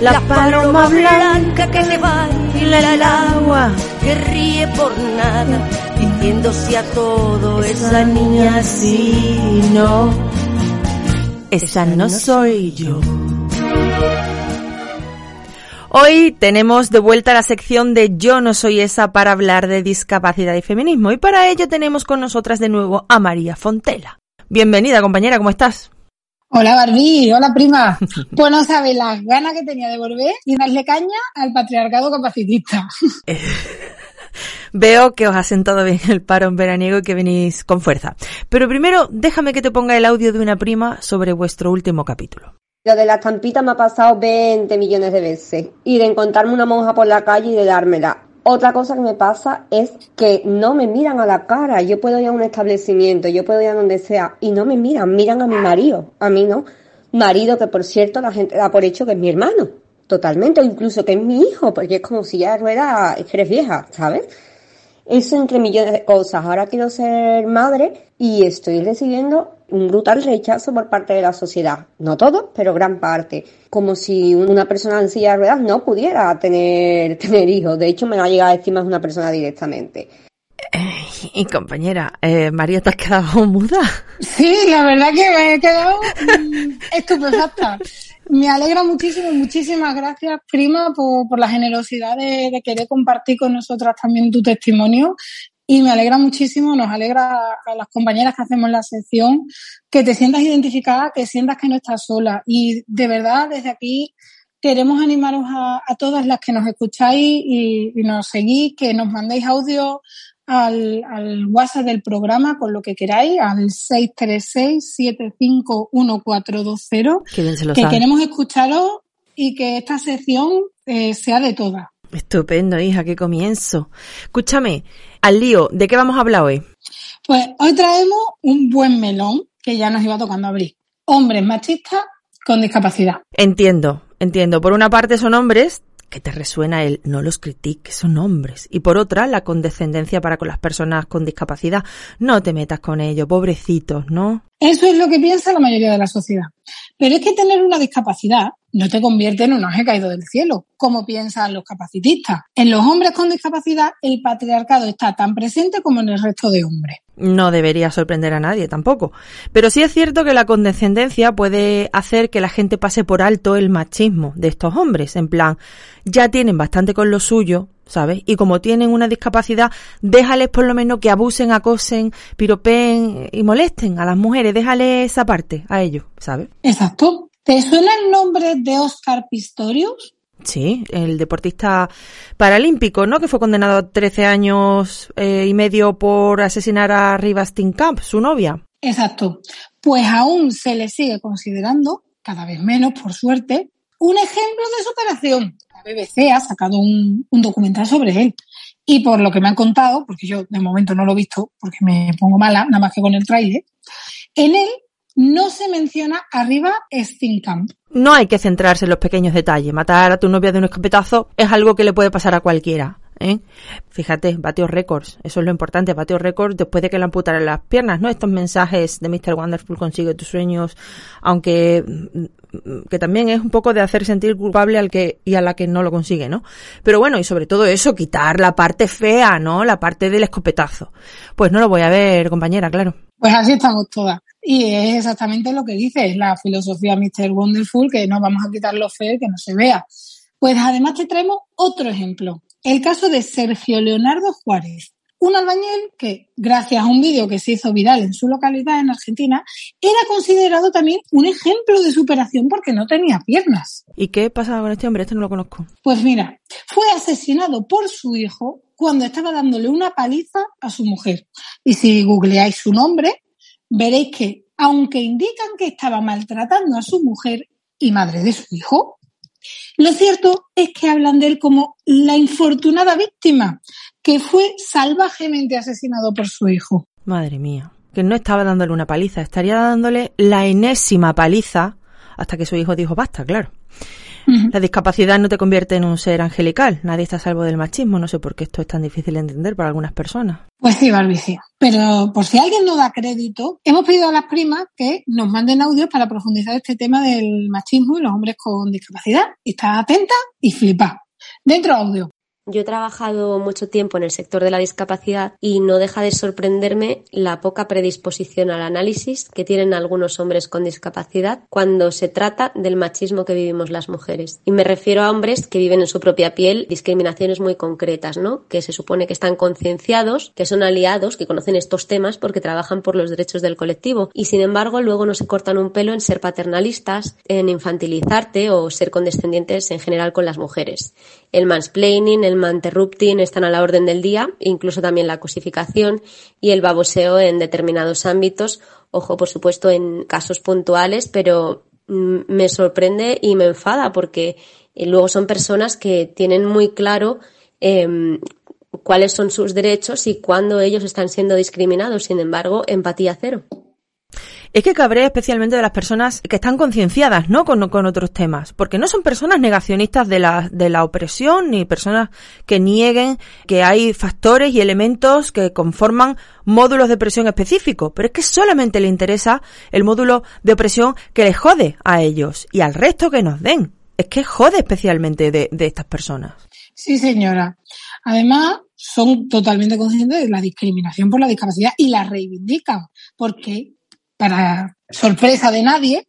Speaker 1: La paloma blanca que le
Speaker 28: baila el agua, que ríe por nada, diciéndose a todo esa niña sí,
Speaker 1: no. Esa no soy yo. Hoy tenemos de vuelta la sección de Yo no soy esa para hablar de discapacidad y feminismo y para ello tenemos con nosotras de nuevo a María Fontela. Bienvenida compañera, ¿cómo estás?
Speaker 29: Hola Barbie, hola prima. Pues no sabes las ganas que tenía de volver y darle caña al patriarcado capacitista.
Speaker 1: Veo que os ha sentado bien el paro en veraniego y que venís con fuerza. Pero primero, déjame que te ponga el audio de una prima sobre vuestro último capítulo.
Speaker 30: Lo de la estampita me ha pasado 20 millones de veces. Y de encontrarme una monja por la calle y de dármela. Otra cosa que me pasa es que no me miran a la cara. Yo puedo ir a un establecimiento, yo puedo ir a donde sea y no me miran, miran a mi marido, a mí no. Marido que por cierto la gente da por hecho que es mi hermano, totalmente, o incluso que es mi hijo, porque es como si ya rueda, es que eres vieja, ¿sabes? Eso entre millones de cosas. Ahora quiero ser madre y estoy recibiendo un brutal rechazo por parte de la sociedad. No todo, pero gran parte. Como si una persona en silla de ruedas no pudiera tener, tener hijos. De hecho, me ha llegado a decir más una persona directamente.
Speaker 1: Y compañera, eh, María, ¿te has quedado muda?
Speaker 29: Sí, la verdad que me he quedado mm, estupefacta. Me alegra muchísimo, muchísimas gracias, prima, por, por la generosidad de, de, querer compartir con nosotras también tu testimonio. Y me alegra muchísimo, nos alegra a las compañeras que hacemos la sección, que te sientas identificada, que sientas que no estás sola. Y de verdad, desde aquí queremos animaros a, a todas las que nos escucháis y, y nos seguís, que nos mandéis audio al, al, WhatsApp del programa con lo que queráis, al 636-751420, que, que queremos escucharos y que esta sección eh, sea de todas.
Speaker 1: Estupendo, hija, qué comienzo. Escúchame, al lío, ¿de qué vamos a hablar hoy?
Speaker 29: Pues hoy traemos un buen melón que ya nos iba tocando abrir. Hombres machistas con discapacidad.
Speaker 1: Entiendo, entiendo. Por una parte son hombres que te resuena el no los critiques, son hombres. Y por otra, la condescendencia para con las personas con discapacidad. No te metas con ellos, pobrecitos, ¿no?
Speaker 29: Eso es lo que piensa la mayoría de la sociedad. Pero es que tener una discapacidad no te convierte en un ángel caído del cielo, como piensan los capacitistas. En los hombres con discapacidad, el patriarcado está tan presente como en el resto de hombres.
Speaker 1: No debería sorprender a nadie tampoco. Pero sí es cierto que la condescendencia puede hacer que la gente pase por alto el machismo de estos hombres. En plan, ya tienen bastante con lo suyo, ¿sabes? Y como tienen una discapacidad, déjales por lo menos que abusen, acosen, piropeen y molesten a las mujeres. Déjales esa parte a ellos, ¿sabes?
Speaker 29: Exacto. ¿Te suena el nombre de Oscar Pistorius?
Speaker 1: Sí, el deportista paralímpico, ¿no? Que fue condenado a 13 años eh, y medio por asesinar a Rivas Camp, su novia.
Speaker 29: Exacto. Pues aún se le sigue considerando, cada vez menos, por suerte, un ejemplo de superación. La BBC ha sacado un, un documental sobre él. Y por lo que me han contado, porque yo de momento no lo he visto, porque me pongo mala, nada más que con el tráiler, en él no se menciona arriba Steenkamp.
Speaker 1: No hay que centrarse en los pequeños detalles. Matar a tu novia de un escopetazo es algo que le puede pasar a cualquiera. ¿eh? Fíjate, batió récords. Eso es lo importante. Batió récords después de que le amputaran las piernas, ¿no? Estos mensajes de Mr. Wonderful consigue tus sueños, aunque que también es un poco de hacer sentir culpable al que y a la que no lo consigue, ¿no? Pero bueno, y sobre todo eso, quitar la parte fea, ¿no? La parte del escopetazo. Pues no lo voy a ver, compañera, claro.
Speaker 29: Pues así estamos todas. Y es exactamente lo que dice, es la filosofía Mr. Wonderful, que no vamos a quitar lo feo que no se vea. Pues además te traemos otro ejemplo. El caso de Sergio Leonardo Juárez, un albañil que, gracias a un vídeo que se hizo viral en su localidad en Argentina, era considerado también un ejemplo de superación porque no tenía piernas.
Speaker 1: ¿Y qué pasaba con este hombre? Este no lo conozco.
Speaker 29: Pues mira, fue asesinado por su hijo cuando estaba dándole una paliza a su mujer. Y si googleáis su nombre, veréis que, aunque indican que estaba maltratando a su mujer y madre de su hijo, lo cierto es que hablan de él como la infortunada víctima que fue salvajemente asesinado por su hijo.
Speaker 1: Madre mía, que no estaba dándole una paliza, estaría dándole la enésima paliza hasta que su hijo dijo basta, claro. La discapacidad no te convierte en un ser angelical. Nadie está a salvo del machismo. No sé por qué esto es tan difícil de entender para algunas personas.
Speaker 29: Pues sí, Barbie, sí. Pero por si alguien no da crédito, hemos pedido a las primas que nos manden audios para profundizar este tema del machismo y los hombres con discapacidad. Y está atenta y flipa. Dentro audio.
Speaker 31: Yo he trabajado mucho tiempo en el sector de la discapacidad y no deja de sorprenderme la poca predisposición al análisis que tienen algunos hombres con discapacidad cuando se trata del machismo que vivimos las mujeres. Y me refiero a hombres que viven en su propia piel discriminaciones muy concretas, ¿no? Que se supone que están concienciados, que son aliados, que conocen estos temas porque trabajan por los derechos del colectivo y sin embargo luego no se cortan un pelo en ser paternalistas, en infantilizarte o ser condescendientes en general con las mujeres. El mansplaining, manterrupting están a la orden del día, incluso también la cosificación y el baboseo en determinados ámbitos. Ojo, por supuesto, en casos puntuales, pero mm, me sorprende y me enfada porque eh, luego son personas que tienen muy claro em, cuáles son sus derechos y cuándo ellos están siendo discriminados. Sin embargo, empatía cero.
Speaker 1: Es que cabrea especialmente de las personas que están concienciadas, ¿no? Con, otros temas. Porque no son personas negacionistas de la, opresión, ni personas que nieguen que hay factores y elementos que conforman módulos de opresión específicos. Pero es que solamente le interesa el módulo de opresión que les jode a ellos y al resto que nos den. Es que jode especialmente de estas personas.
Speaker 29: Sí, señora. Además, son totalmente conscientes de la discriminación por la discapacidad y la reivindican. Porque para sorpresa de nadie,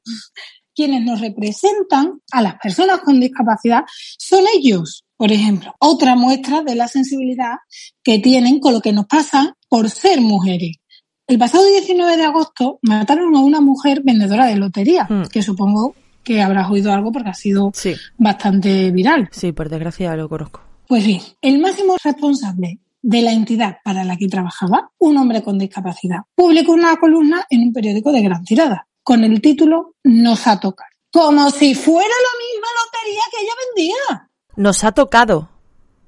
Speaker 29: quienes nos representan a las personas con discapacidad son ellos, por ejemplo. Otra muestra de la sensibilidad que tienen con lo que nos pasa por ser mujeres. El pasado 19 de agosto mataron a una mujer vendedora de lotería, mm. que supongo que habrás oído algo porque ha sido bastante viral.
Speaker 1: Sí, por desgracia lo conozco.
Speaker 29: Pues bien, el máximo responsable de la entidad para la que trabajaba, un hombre con discapacidad, publicó una columna en un periódico de gran tirada con el título Nos ha tocado. Como si fuera la misma lotería que ella vendía.
Speaker 1: Nos ha tocado.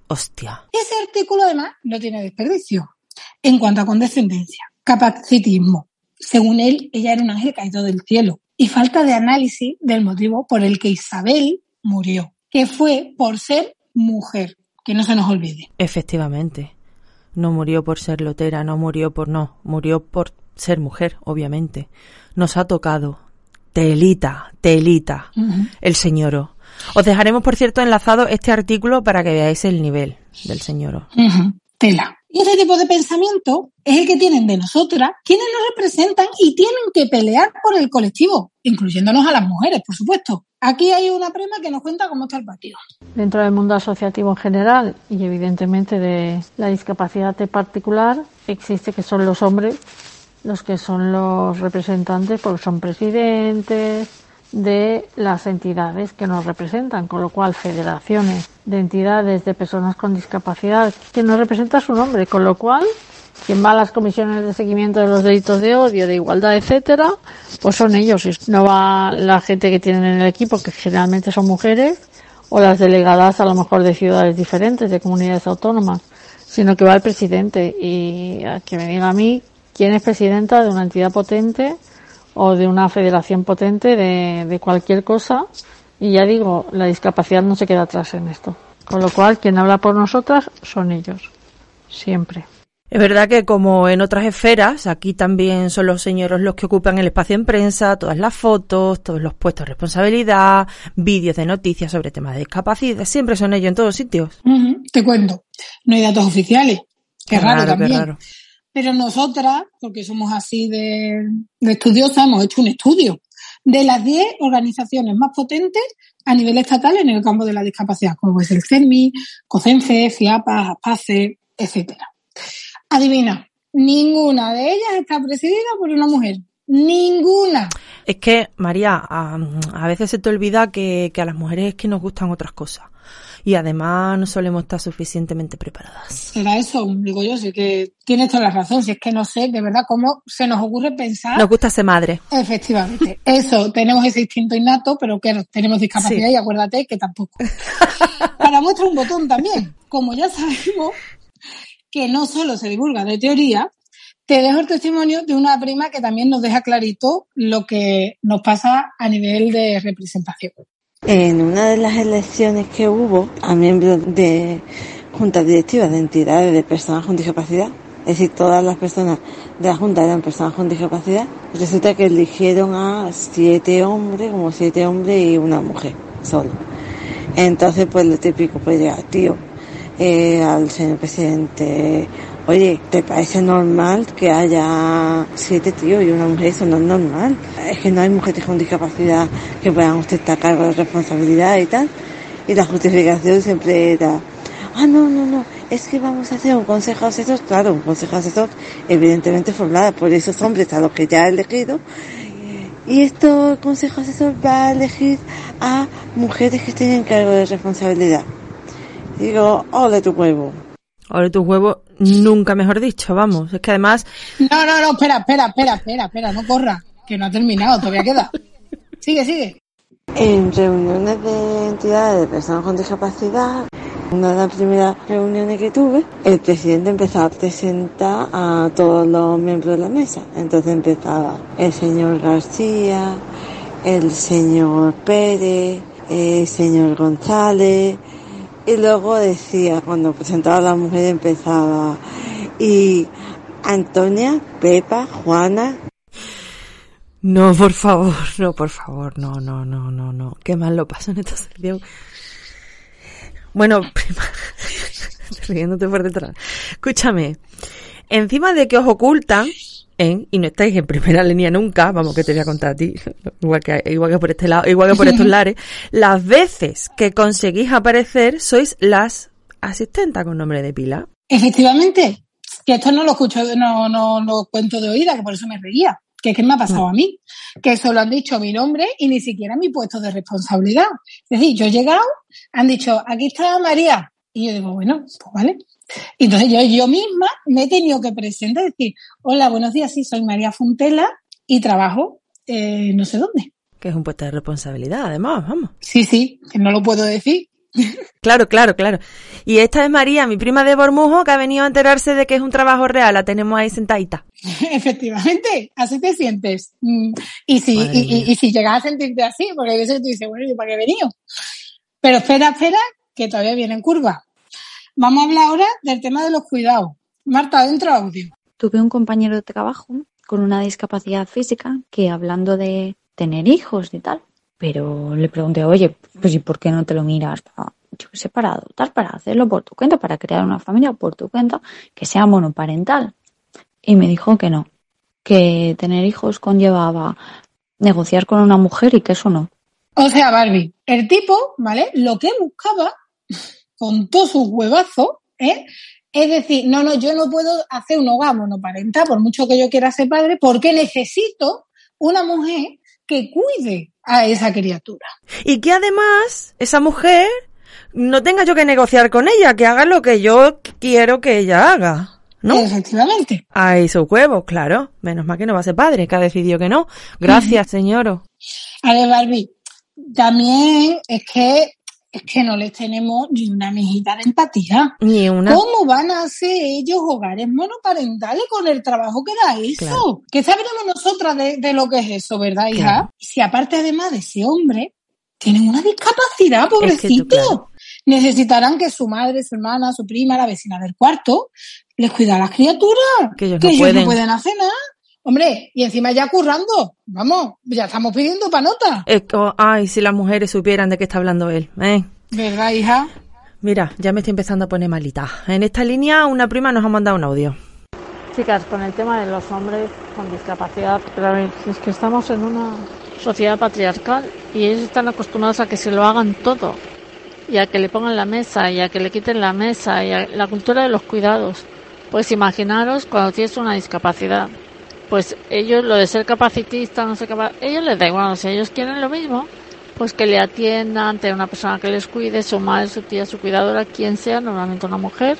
Speaker 1: Hostia.
Speaker 29: Ese artículo además no tiene desperdicio. En cuanto a condescendencia, capacitismo. Según él, ella era un ángel caído del cielo. Y falta de análisis del motivo por el que Isabel murió, que fue por ser mujer. Que no se nos olvide.
Speaker 1: Efectivamente no murió por ser lotera, no murió por no, murió por ser mujer, obviamente. Nos ha tocado. Telita, telita, el señoro. Os dejaremos, por cierto, enlazado este artículo para que veáis el nivel del señoro.
Speaker 29: Tela. Y ese tipo de pensamiento es el que tienen de nosotras quienes nos representan y tienen que pelear por el colectivo, incluyéndonos a las mujeres, por supuesto. Aquí hay una prima que nos cuenta cómo está el partido.
Speaker 32: Dentro del mundo asociativo en general y evidentemente de la discapacidad particular, existe que son los hombres los que son los representantes, porque son presidentes, de las entidades que nos representan, con lo cual federaciones de entidades de personas con discapacidad que nos representa su nombre, con lo cual quien va a las comisiones de seguimiento de los delitos de odio, de igualdad, etcétera, pues son ellos. No va la gente que tienen en el equipo, que generalmente son mujeres, o las delegadas a lo mejor de ciudades diferentes, de comunidades autónomas, sino que va el presidente. Y a que me diga a mí quién es presidenta de una entidad potente o de una federación potente de, de cualquier cosa. Y ya digo, la discapacidad no se queda atrás en esto. Con lo cual, quien habla por nosotras son ellos. Siempre.
Speaker 1: Es verdad que como en otras esferas, aquí también son los señores los que ocupan el espacio en prensa, todas las fotos, todos los puestos de responsabilidad, vídeos de noticias sobre temas de discapacidad, siempre son ellos en todos sitios.
Speaker 29: Te cuento, no hay datos oficiales, qué, raro, también. Pero nosotras, porque somos así de, de estudiosas, hemos hecho un estudio de las 10 organizaciones más potentes a nivel estatal en el campo de la discapacidad, como es el CEMI, COCENFE, FIAPA, ASPACE, etcétera. Adivina, ninguna de ellas está presidida por una mujer. Ninguna.
Speaker 1: Es que, María, a, veces se te olvida que, a las mujeres es que nos gustan otras cosas. Y además no solemos estar suficientemente preparadas.
Speaker 29: Será eso, digo yo, sí que tienes toda la razón. Si es que no sé de verdad cómo se nos ocurre pensar.
Speaker 1: Nos gusta ser madre.
Speaker 29: Efectivamente. Eso, tenemos ese instinto innato, pero que tenemos discapacidad y acuérdate que tampoco. Para muestra un botón también. Como ya sabemos, que no solo se divulga de teoría, te dejo el testimonio de una prima que también nos deja clarito lo que nos pasa a nivel de representación.
Speaker 33: En una de las elecciones que hubo a miembros de juntas directivas de entidades de personas con discapacidad, es decir, todas las personas de la Junta eran personas con discapacidad, resulta que eligieron a siete hombres, como siete hombres y una mujer solo. Entonces, pues lo típico, pues ya, tío, eh, al señor presidente, oye, ¿te parece normal que haya siete tíos y una mujer? Eso no es normal. Es que no hay mujeres con discapacidad que puedan a cargo de responsabilidad y tal. Y la justificación siempre era, ah, no, no, no, es que vamos a hacer un consejo asesor, claro, un consejo asesor evidentemente formado por esos hombres a los que ya ha elegido. Y este consejo asesor va a elegir a mujeres que estén en cargo de responsabilidad. Digo, ole tu huevo.
Speaker 1: Ole tu huevo, nunca mejor dicho, vamos. Es que además...
Speaker 29: No, no, no, espera, espera, espera, espera, espera, no corra, que no ha terminado, todavía queda. Sigue, sigue.
Speaker 33: En reuniones de entidades de personas con discapacidad, una de las primeras reuniones que tuve, el presidente empezaba a presentar a todos los miembros de la mesa. Entonces empezaba el señor García, el señor Pérez, el señor González, y luego decía, cuando presentaba a la mujer empezaba, y Antonia, Pepa, Juana.
Speaker 1: No, por favor, no, por favor, no, no, no, no, no. Qué mal lo paso en esta sección. Bueno, riéndote por detrás. Escúchame, encima de que os ocultan, ¿eh? y no estáis en primera línea nunca, vamos que te voy a contar a ti, igual que, igual que por este lado, igual que por estos lares, las veces que conseguís aparecer sois las asistentas con nombre de pila.
Speaker 29: Efectivamente, que esto no lo escucho, no, no lo cuento de oída, que por eso me reía. Que es que me ha pasado a mí, que solo han dicho mi nombre y ni siquiera mi puesto de responsabilidad. Es decir, yo he llegado, han dicho, aquí está María. Y yo digo, bueno, pues vale. Y entonces yo, yo misma me he tenido que presentar y decir, hola, buenos días, sí, soy María Fontela y trabajo eh, no sé dónde.
Speaker 1: Que es un puesto de responsabilidad, además, vamos.
Speaker 29: Sí, sí, que no lo puedo decir.
Speaker 1: Claro, claro, claro. Y esta es María, mi prima de Bormujo, que ha venido a enterarse de que es un trabajo real. La tenemos ahí sentadita.
Speaker 29: Efectivamente, así te sientes. Mm, Y si, y, y- y si llegas a sentirte así, porque a veces tú dices, bueno, ¿y para qué he venido? Pero espera, espera, que todavía viene en curva. Vamos a hablar ahora del tema de los cuidados. Marta, dentro audio.
Speaker 34: Tuve un compañero de trabajo con una discapacidad física que hablando de tener hijos y tal, pero le pregunté, oye, pues ¿y por qué no te lo miras para, yo qué sé, para adoptar, para hacerlo por tu cuenta, para crear una familia por tu cuenta, que sea monoparental? Y me dijo que no, que tener hijos conllevaba negociar con una mujer y que eso no.
Speaker 29: O sea, Barbie, el tipo, ¿vale? Lo que buscaba, con todos sus huevazos, ¿eh? Es decir, no, no, yo no puedo hacer un hogar monoparental por mucho que yo quiera ser padre, porque necesito una mujer que cuide a esa criatura.
Speaker 1: Y que además, esa mujer no tenga yo que negociar con ella, que haga lo que yo quiero que ella haga. ¿No?
Speaker 29: Efectivamente.
Speaker 1: Ahí su huevo, claro. Menos mal que no va a ser padre, que ha decidido que no. Gracias, señor.
Speaker 29: A ver, Barbie, también es que es que no les tenemos ni una mijita de empatía.
Speaker 1: Ni una.
Speaker 29: ¿Cómo van a hacer ellos hogares monoparentales con el trabajo que da eso?
Speaker 1: Claro.
Speaker 29: ¿Qué sabremos nosotras de, de lo que es eso, verdad, hija?
Speaker 1: Claro.
Speaker 29: Si aparte además de ese hombre, tienen una discapacidad,
Speaker 1: Es que
Speaker 29: pobrecito.
Speaker 1: claro.
Speaker 29: Necesitarán que su madre, su hermana, su prima, la vecina del cuarto, les cuida a las criaturas.
Speaker 1: Que ellos
Speaker 29: que
Speaker 1: no
Speaker 29: ellos
Speaker 1: pueden.
Speaker 29: no pueden hacer nada. Hombre, y encima ya currando. Vamos, ya estamos pidiendo pa' nota.
Speaker 1: Es co- ay, si las mujeres supieran de qué está hablando él. ¿eh?
Speaker 29: ¿Verdad, hija?
Speaker 1: Mira, ya me estoy empezando a poner malita. En esta línea, una prima nos ha mandado un audio.
Speaker 32: Chicas, con el tema de los hombres con discapacidad, pero a ver, si es que estamos en una sociedad patriarcal y ellos están acostumbrados a que se lo hagan todo y a que le pongan la mesa y a que le quiten la mesa y a la cultura de los cuidados. Pues imaginaros cuando tienes una discapacidad, pues ellos lo de ser capacitista, no sé capa- ellos les da igual, si ellos quieren lo mismo, pues que le atiendan, tener una persona que les cuide, su madre, su tía, su cuidadora, quien sea, normalmente una mujer.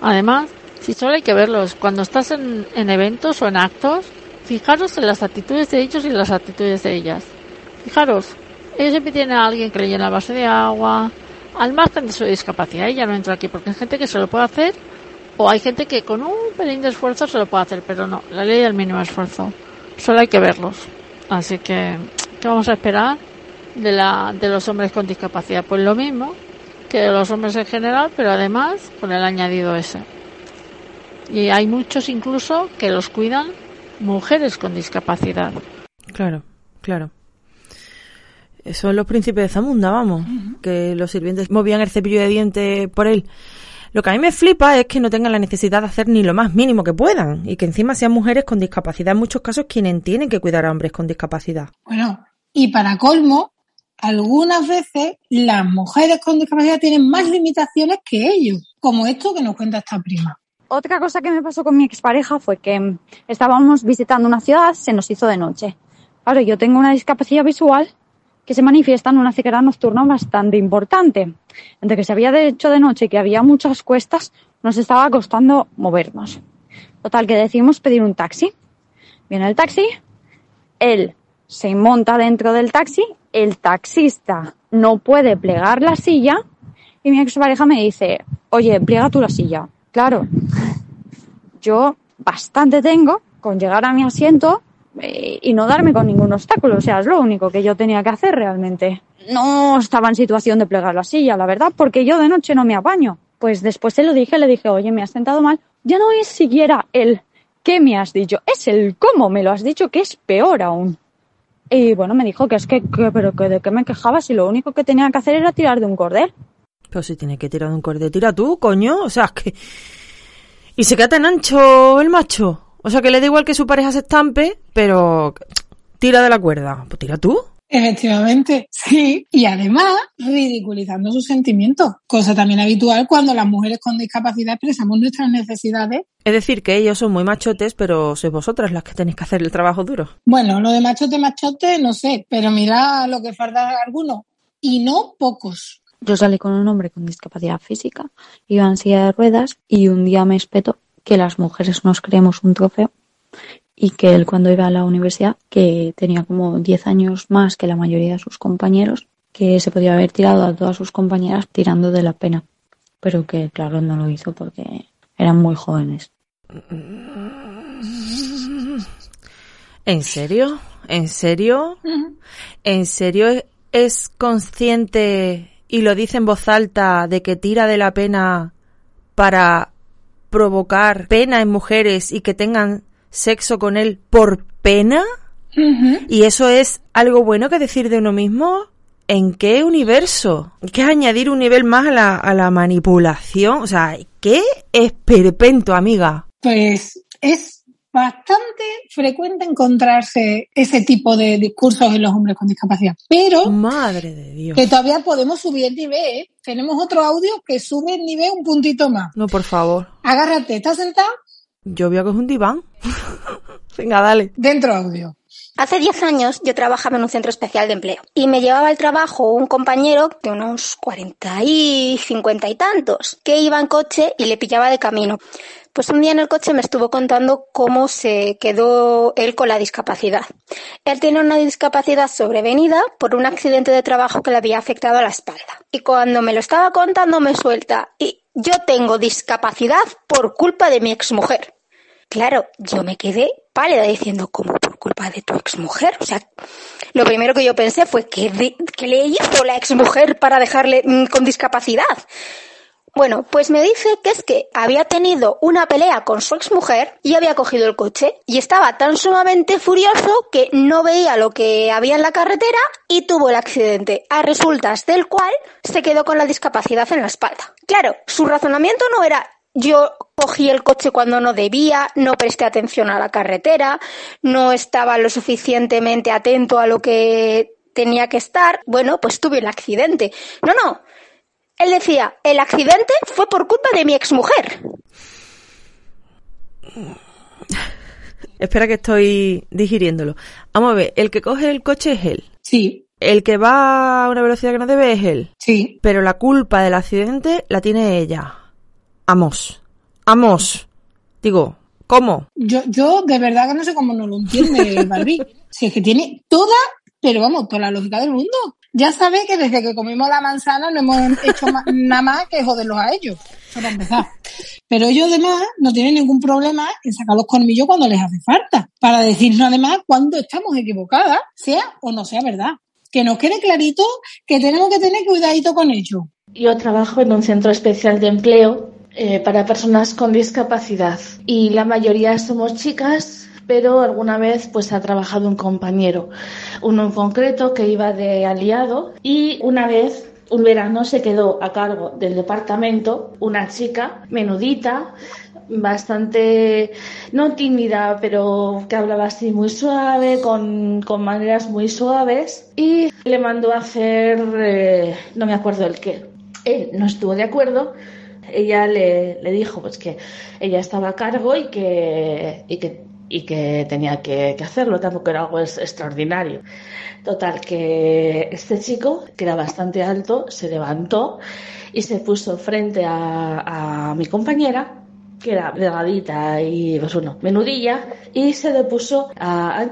Speaker 32: Además, si solo hay que verlos, cuando estás en, en eventos o en actos, fijaros en las actitudes de ellos y las actitudes de ellas. Fijaros, ellos siempre tienen a alguien que le llena el vaso de agua, al margen de su discapacidad, ya no entro aquí porque hay gente que se lo puede hacer, o hay gente que con un pelín de esfuerzo se lo puede hacer, pero no, la ley del mínimo esfuerzo. Solo hay que verlos. Así que, ¿qué vamos a esperar? de, la, de los hombres con discapacidad. Pues lo mismo que de los hombres en general, pero además con el añadido ese. Y hay muchos incluso que los cuidan mujeres con discapacidad.
Speaker 1: Claro, claro. Son los príncipes de Zamunda, vamos, que los sirvientes movían el cepillo de dientes por él. Lo que a mí me flipa es que no tengan la necesidad de hacer ni lo más mínimo que puedan y que encima sean mujeres con discapacidad, en muchos casos quienes tienen que cuidar a hombres con discapacidad.
Speaker 29: Bueno, y para colmo, algunas veces las mujeres con discapacidad tienen más limitaciones que ellos, como esto que nos cuenta esta prima.
Speaker 34: Otra cosa que me pasó con mi expareja fue que estábamos visitando una ciudad, se nos hizo de noche. Claro, yo tengo una discapacidad visual que se manifiesta en una ceguera nocturna bastante importante. Entre que se había hecho de noche y que había muchas cuestas, nos estaba costando movernos. Total, que decidimos pedir un taxi. Viene el taxi, él se monta dentro del taxi, el taxista no puede plegar la silla y mi expareja me dice, oye, pliega tú la silla. Claro, yo bastante tengo con llegar a mi asiento y no darme con ningún obstáculo. O sea, es lo único que yo tenía que hacer realmente. No estaba en situación de plegar la silla, la verdad, porque yo de noche no me apaño. Pues después se lo dije, le dije, oye, me has sentado mal. Ya no es siquiera el qué me has dicho, es el cómo me lo has dicho, que es peor aún. Y bueno, me dijo que es que, que pero que de qué me quejaba si lo único que tenía que hacer era tirar de un cordel.
Speaker 1: Pero si tiene que tirar de un cordel, tira tú, coño. O sea, es que... Y se queda tan ancho el macho. O sea, que le da igual que su pareja se estampe, pero tira de la cuerda. Pues tira tú.
Speaker 29: Efectivamente, sí. Y además, ridiculizando sus sentimientos, cosa también habitual cuando las mujeres con discapacidad expresamos nuestras necesidades.
Speaker 1: Es decir, que ellos son muy machotes, pero sois vosotras las que tenéis que hacer el trabajo duro.
Speaker 29: Bueno, lo de machote, machote, no sé, pero mira lo que falta algunos. Y no pocos.
Speaker 34: Yo salí con un hombre con discapacidad física, iba en silla de ruedas y un día me espetó que las mujeres nos creemos un trofeo y que él cuando iba a la universidad, que tenía como 10 años más que la mayoría de sus compañeros, que se podía haber tirado a todas sus compañeras tirando de la pena, pero que claro no lo hizo porque eran muy jóvenes.
Speaker 1: ¿En serio? ¿En serio? ¿En serio es consciente y lo dice en voz alta de que tira de la pena para provocar pena en mujeres y que tengan sexo con él por pena? ¿Y eso es algo bueno que decir de uno mismo? ¿En qué universo? ¿Qué es añadir un nivel más a la, a la manipulación? O sea, ¿qué esperpento, amiga?
Speaker 29: Pues es bastante frecuente encontrarse ese tipo de discursos en los hombres con discapacidad. Pero
Speaker 1: Madre de Dios.
Speaker 29: que todavía podemos subir el nivel. ¿eh? Tenemos otro audio que sube el nivel un puntito más.
Speaker 1: No, por favor.
Speaker 29: Agárrate, ¿estás sentado?
Speaker 1: Yo veo que es un diván. Venga, dale.
Speaker 29: Dentro audio.
Speaker 35: Hace 10 años yo trabajaba en un centro especial de empleo y me llevaba al trabajo un compañero de unos 40 y 50 y tantos que iba en coche y le pillaba de camino. Pues un día en el coche me estuvo contando cómo se quedó él con la discapacidad. Él tiene una discapacidad sobrevenida por un accidente de trabajo que le había afectado a la espalda. Y cuando me lo estaba contando me suelta, y yo tengo discapacidad por culpa de mi exmujer. Claro, yo me quedé pálida diciendo, ¿cómo culpa de tu exmujer? O sea, lo primero que yo pensé fue, ¿qué, de- qué le hizo la exmujer para dejarle mm, con discapacidad? Bueno, pues me dice que es que había tenido una pelea con su exmujer y había cogido el coche y estaba tan sumamente furioso que no veía lo que había en la carretera y tuvo el accidente, a resultas del cual se quedó con la discapacidad en la espalda. Claro, su razonamiento no era yo cogí el coche cuando no debía, no presté atención a la carretera, no estaba lo suficientemente atento a lo que tenía que estar, bueno, pues tuve el accidente. No, no. Él decía, el accidente fue por culpa de mi exmujer.
Speaker 1: Espera que estoy digiriéndolo. Vamos a ver, el que coge el coche es él.
Speaker 29: Sí.
Speaker 1: El que va a una velocidad que no debe es él.
Speaker 29: Sí.
Speaker 1: Pero la culpa del accidente la tiene ella. Amos. Amos. Digo, ¿cómo?
Speaker 29: Yo, yo de verdad que no sé cómo no lo entiende Barbie. Si es que tiene toda, pero vamos, toda la lógica del mundo. Ya sabe que desde que comimos la manzana no hemos hecho nada más que joderlos a ellos. Eso para empezar. Pero ellos además no tienen ningún problema en sacar los colmillos cuando les hace falta. Para decirnos además cuando estamos equivocadas, sea o no sea verdad. que nos quede clarito que tenemos que tener cuidadito con ello.
Speaker 36: Yo trabajo en un centro especial de empleo eh, para personas con discapacidad y la mayoría somos chicas, pero alguna vez pues ha trabajado un compañero, uno en concreto que iba de aliado y una vez un verano se quedó a cargo del departamento una chica menudita, bastante, no tímida, pero que hablaba así muy suave, con, con maneras muy suaves, y le mandó a hacer, eh, no me acuerdo el qué. Él no estuvo de acuerdo, ella le, le dijo pues que ella estaba a cargo y que, y que y que tenía que, hacerlo, tampoco era algo extraordinario. Total, que este chico, que era bastante alto, se levantó y se puso frente a, a mi compañera que era delgadita y pues bueno, menudilla, y se le puso a, a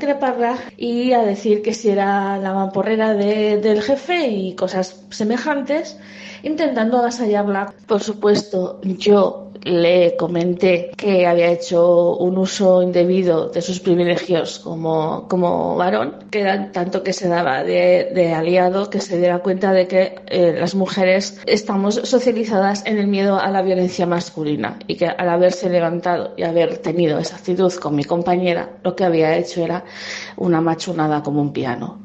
Speaker 36: y a decir que si era la mamporrera de, del jefe y cosas semejantes, intentando avasallarla. Por supuesto, yo le comenté que había hecho un uso indebido de sus privilegios como, como varón, que era tanto que se daba de, aliado que se diera cuenta de que eh, las mujeres estamos socializadas en el miedo a la violencia masculina y que al haberse levantado y haber tenido esa actitud con mi compañera, lo que había hecho era una machunada como un piano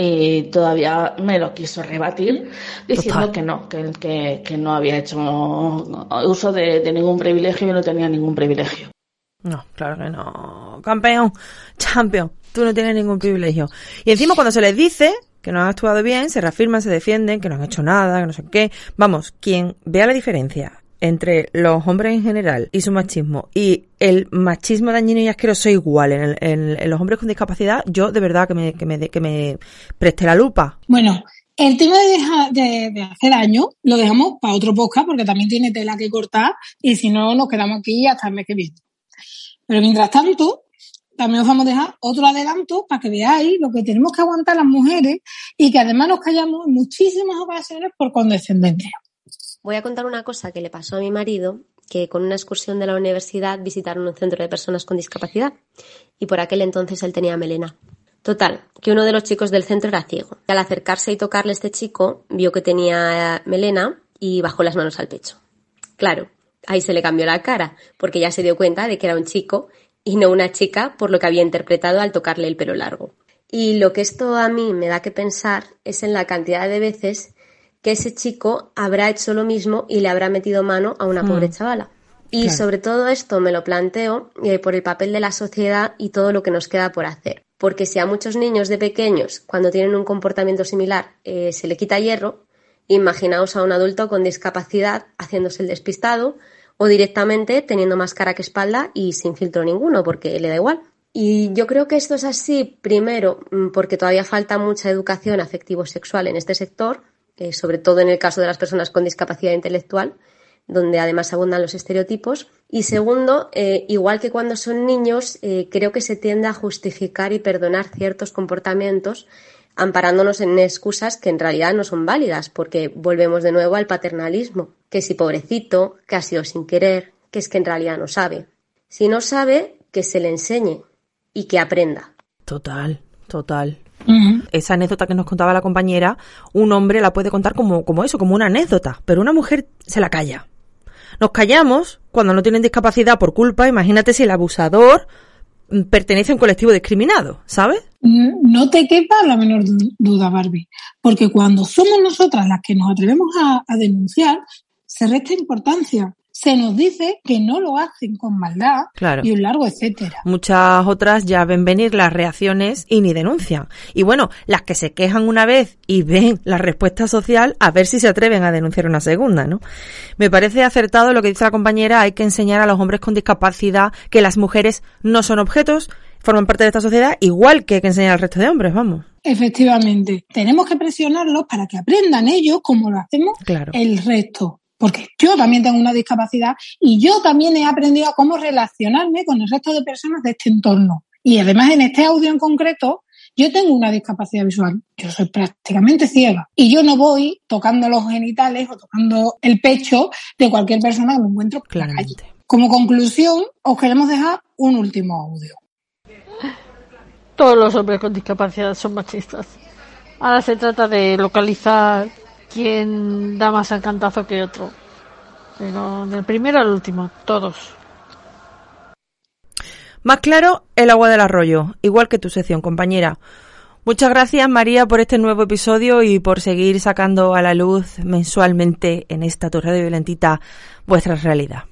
Speaker 36: y todavía me lo quiso rebatir diciendo Total. que no, que, que, que, no había hecho uso de, de ningún privilegio y no tenía ningún privilegio.
Speaker 1: No, claro que no. Campeón, champion, tú no tienes ningún privilegio. Y encima cuando se les dice que no han actuado bien, se reafirman, se defienden, que no han hecho nada, que no sé qué. Vamos, quien vea la diferencia entre los hombres en general y su machismo y el machismo dañino y asqueroso igual en, el, en, los hombres con discapacidad, yo de verdad que me, que preste la lupa.
Speaker 29: Bueno, el tema de, dejar, de, de, hacer daño lo dejamos para otro podcast porque también tiene tela que cortar y si no nos quedamos aquí hasta el mes que viene. Pero mientras tanto, también os vamos a dejar otro adelanto para que veáis lo que tenemos que aguantar las mujeres y que además nos callamos en muchísimas ocasiones por condescendencia.
Speaker 31: Voy a contar una cosa que le pasó a mi marido, que con una excursión de la universidad visitaron un centro de personas con discapacidad y por aquel entonces él tenía melena. Total, que uno de los chicos del centro era ciego. Al acercarse y tocarle a este chico, vio que tenía melena y bajó las manos al pecho. Claro, ahí se le cambió la cara, porque ya se dio cuenta de que era un chico y no una chica por lo que había interpretado al tocarle el pelo largo. Y lo que esto a mí me da que pensar es en la cantidad de veces que ese chico habrá hecho lo mismo y le habrá metido mano a una pobre chavala. Y claro. sobre todo esto me lo planteo eh, por el papel de la sociedad y todo lo que nos queda por hacer. Porque si a muchos niños de pequeños, cuando tienen un comportamiento similar, eh, se le quita hierro, imaginaos a un adulto con discapacidad haciéndose el despistado o directamente teniendo más cara que espalda y sin filtro ninguno, porque le da igual. Y yo creo que esto es así, primero, mm, porque todavía falta mucha educación afectivo-sexual en este sector, eh, sobre todo en el caso de las personas con discapacidad intelectual, donde además abundan los estereotipos. Y segundo, eh, igual que cuando son niños, eh, creo que se tiende a justificar y perdonar ciertos comportamientos amparándonos en excusas que en realidad no son válidas, porque volvemos de nuevo al paternalismo, que si pobrecito, que ha sido sin querer, que es que en realidad no sabe. Si no sabe, que se le enseñe y que aprenda.
Speaker 1: Total, total. Uh -huh. Esa anécdota que nos contaba la compañera, un hombre la puede contar como, como eso, como una anécdota, pero una mujer se la calla. Nos callamos cuando no tienen discapacidad por culpa, imagínate si el abusador pertenece a un colectivo discriminado, ¿sabes?
Speaker 29: No te quepa la menor duda, Barbie, porque cuando somos nosotras las que nos atrevemos a, a denunciar, se resta importancia se nos dice que no lo hacen con maldad
Speaker 1: claro.
Speaker 29: y un largo etcétera.
Speaker 1: Muchas otras ya ven venir las reacciones y ni denuncian. Y bueno, las que se quejan una vez y ven la respuesta social, a ver si se atreven a denunciar una segunda, ¿no? Me parece acertado lo que dice la compañera, hay que enseñar a los hombres con discapacidad que las mujeres no son objetos, forman parte de esta sociedad, igual que hay que enseñar al resto de hombres, vamos.
Speaker 29: Efectivamente. Tenemos que presionarlos para que aprendan ellos como lo hacemos
Speaker 1: claro.
Speaker 29: el resto porque yo también tengo una discapacidad y yo también he aprendido a cómo relacionarme con el resto de personas de este entorno. Y además en este audio en concreto, yo tengo una discapacidad visual, yo soy prácticamente ciega y yo no voy tocando los genitales o tocando el pecho de cualquier persona que me encuentro calle. Como conclusión, os queremos dejar un último audio.
Speaker 32: Todos los hombres con discapacidad son machistas. Ahora se trata de localizar quién da más encantazo que otro. Pero del primero al último, todos.
Speaker 1: Más claro, el agua del arroyo, igual que tu sección, compañera. Muchas gracias María por este nuevo episodio y por seguir sacando a la luz mensualmente en esta torre de violentita vuestra realidad.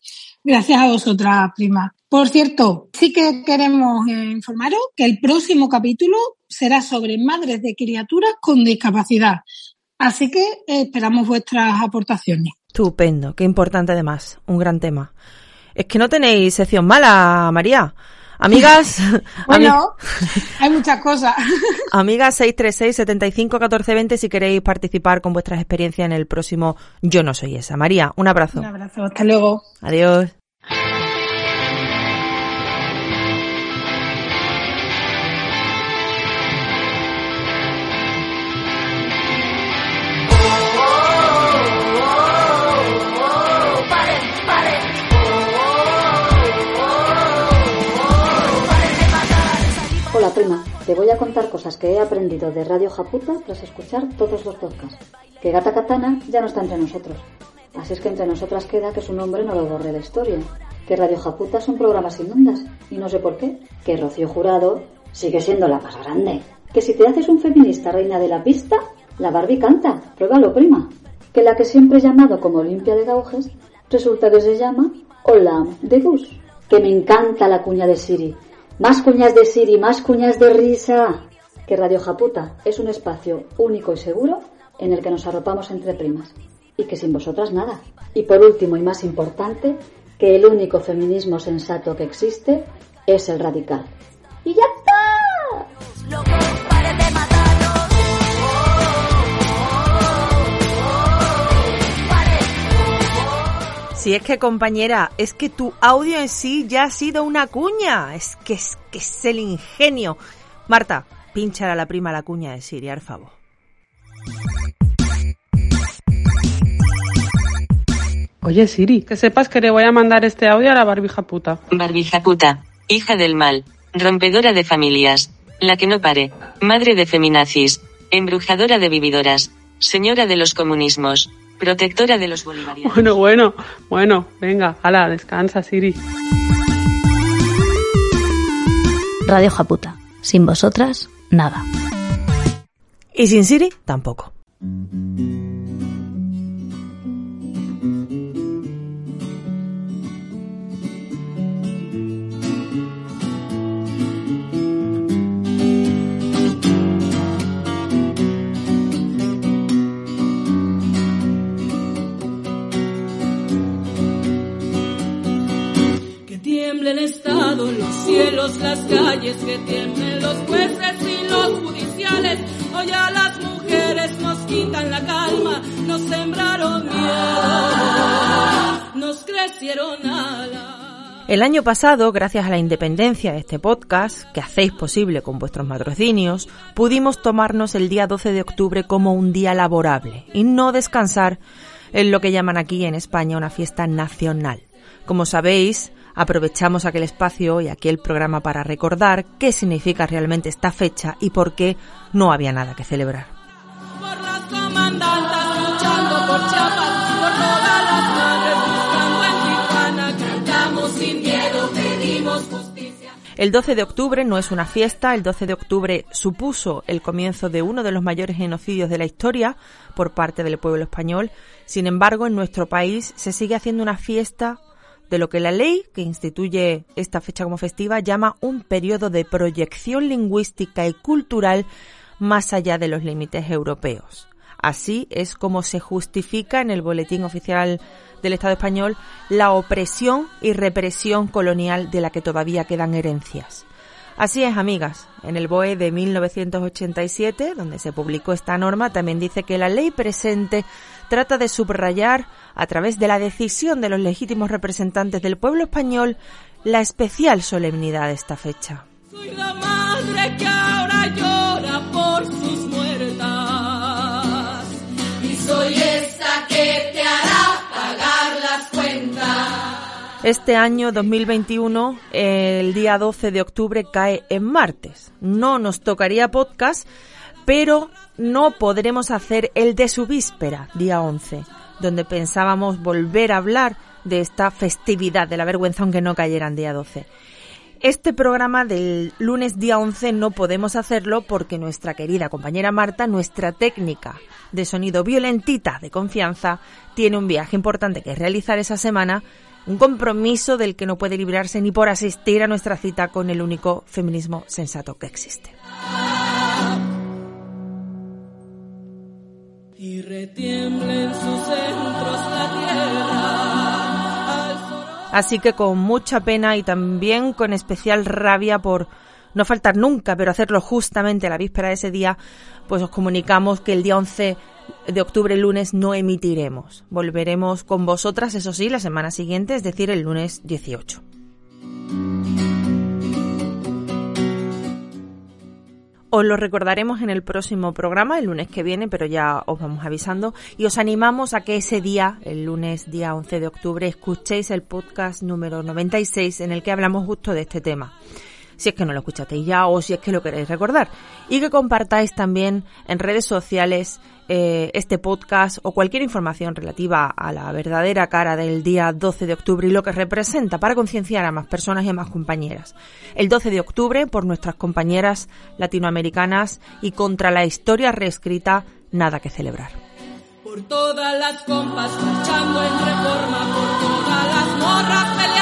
Speaker 29: Gracias a vosotras, prima. Por cierto, sí que queremos eh, informaros que el próximo capítulo será sobre madres de criaturas con discapacidad. Así que esperamos vuestras aportaciones.
Speaker 1: Estupendo, qué importante además, un gran tema. Es que no tenéis sección mala, María. Amigas,
Speaker 29: bueno, hay muchas cosas.
Speaker 1: amigas 636 75 14 20 si queréis participar con vuestras experiencias en el próximo Yo no soy esa. María, un abrazo.
Speaker 29: Un abrazo, hasta luego.
Speaker 1: Adiós.
Speaker 37: Prima, te voy a contar cosas que he aprendido de Radio Japuta tras escuchar todos los podcasts. Que Gata Katana ya no está entre nosotros. Así es que entre nosotras queda que su nombre no lo borre la historia. Que Radio Japuta son programas sin. Y no sé por qué. Que Rocío Jurado sigue siendo la más grande. Que si te haces un feminista reina de la pista, la Barbie canta. Pruébalo, prima. Que la que siempre he llamado como Olimpia de Gauges, resulta que se llama Olam de Gus. Que me encanta la cuña de Siri más cuñas de Siri, más cuñas de risa. Que Radio Japuta es un espacio único y seguro en el que nos arropamos entre primas. Y que sin vosotras nada. Y por último y más importante, que el único feminismo sensato que existe es el radical. ¡Y ya
Speaker 1: Si es que compañera, es que tu audio en sí ya ha sido una cuña. Es que es que es el ingenio. Marta, pinchar a la prima la cuña de Siri, al favor.
Speaker 20: Oye Siri, que sepas que le voy a mandar este audio a la barbija puta.
Speaker 38: Barbija puta, hija del mal, rompedora de familias, la que no pare, madre de feminazis, embrujadora de vividoras, señora de los comunismos, protectora de los bolivarianos.
Speaker 20: Bueno, bueno, bueno, venga, hala, descansa Siri.
Speaker 22: Radio Japuta. Sin vosotras, nada.
Speaker 1: Y sin Siri, tampoco.
Speaker 3: El
Speaker 1: año pasado, gracias a la independencia de este podcast, que hacéis posible con vuestros patrocinios, pudimos tomarnos el día 12 de octubre como un día laborable y no descansar en lo que llaman aquí en España una fiesta nacional. Como sabéis, aprovechamos aquel espacio y aquel programa para recordar qué significa realmente esta fecha y por qué no había nada que celebrar.
Speaker 3: Por las comandantas luchando por
Speaker 1: El 12 de octubre no es una fiesta, el 12 de octubre supuso el comienzo de uno de los mayores genocidios de la historia por parte del pueblo español. Sin embargo, en nuestro país se sigue haciendo una fiesta de lo que la ley que instituye esta fecha como festiva llama un periodo de proyección lingüística y cultural más allá de los límites europeos. Así es como se justifica en el Boletín Oficial del Estado español la opresión y represión colonial de la que todavía quedan herencias. Así es, amigas. En el BOE de 1987, donde se publicó esta norma, también dice que la ley presente trata de subrayar, a través de la decisión de los legítimos representantes del pueblo español, la especial solemnidad de esta fecha.
Speaker 3: Soy la madre
Speaker 1: Este año 2021, el día 12 de octubre cae en martes. No nos tocaría podcast, pero no podremos hacer el de su víspera, día 11, donde pensábamos volver a hablar de esta festividad de la vergüenza, aunque no cayeran día 12. Este programa del lunes día 11 no podemos hacerlo porque nuestra querida compañera Marta, nuestra técnica de sonido violentita de confianza, tiene un viaje importante que realizar esa semana, un compromiso del que no puede librarse ni por asistir a nuestra cita con el único feminismo sensato que existe.
Speaker 3: Y retiemblen sus centros la tierra.
Speaker 1: Así que con mucha pena y también con especial rabia por no faltar nunca, pero hacerlo justamente la víspera de ese día, pues os comunicamos que el día 11 de octubre, lunes, no emitiremos. Volveremos con vosotras, eso sí, la semana siguiente, es decir, el lunes 18. Os lo recordaremos en el próximo programa, el lunes que viene, pero ya os vamos avisando. Y os animamos a que ese día, el lunes día 11 de octubre, escuchéis el podcast número 96 en el que hablamos justo de este tema si es que no lo escuchasteis ya o si es que lo queréis recordar. Y que compartáis también en redes sociales eh, este podcast o cualquier información relativa a la verdadera cara del día 12 de octubre y lo que representa para concienciar a más personas y a más compañeras. El 12 de octubre por nuestras compañeras latinoamericanas y contra la historia reescrita, nada que celebrar.
Speaker 3: Por todas las compas luchando en reforma, por todas las morras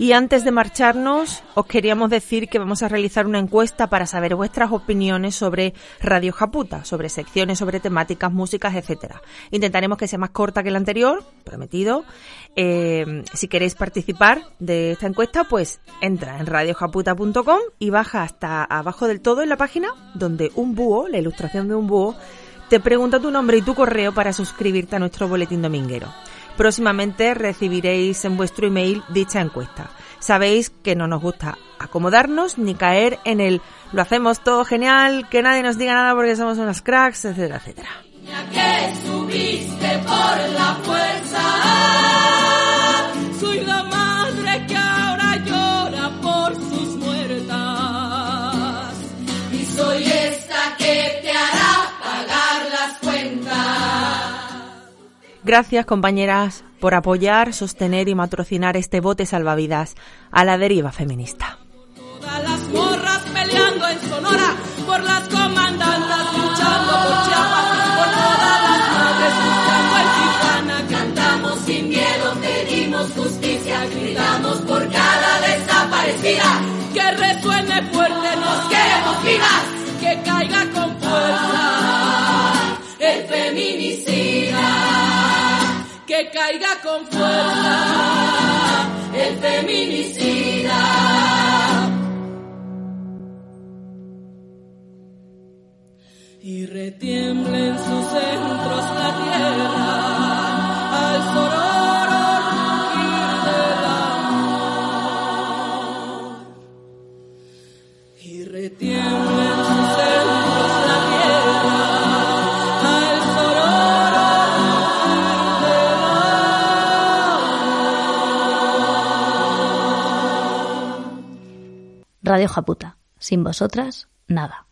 Speaker 1: Y antes de marcharnos, os queríamos decir que vamos a realizar una encuesta para saber vuestras opiniones sobre Radio Japuta, sobre secciones, sobre temáticas, músicas, etcétera. Intentaremos que sea más corta que la anterior, prometido. Eh, si queréis participar de esta encuesta, pues entra en radiojaputa.com y baja hasta abajo del todo en la página donde un búho, la ilustración de un búho, te pregunta tu nombre y tu correo para suscribirte a nuestro boletín dominguero. Próximamente recibiréis en vuestro email dicha encuesta. Sabéis que no nos gusta acomodarnos ni caer en el lo hacemos todo genial, que nadie nos diga nada porque somos unas cracks, etcétera, etcétera. Gracias, compañeras, por apoyar, sostener y patrocinar este bote salvavidas a la deriva feminista.
Speaker 3: Y retiemblen sus centros la tierra al sororo rugir del amor. Y retiemblen sus centros la tierra al sororo rugir del amor.
Speaker 22: Radio Japuta. Sin vosotras, nada.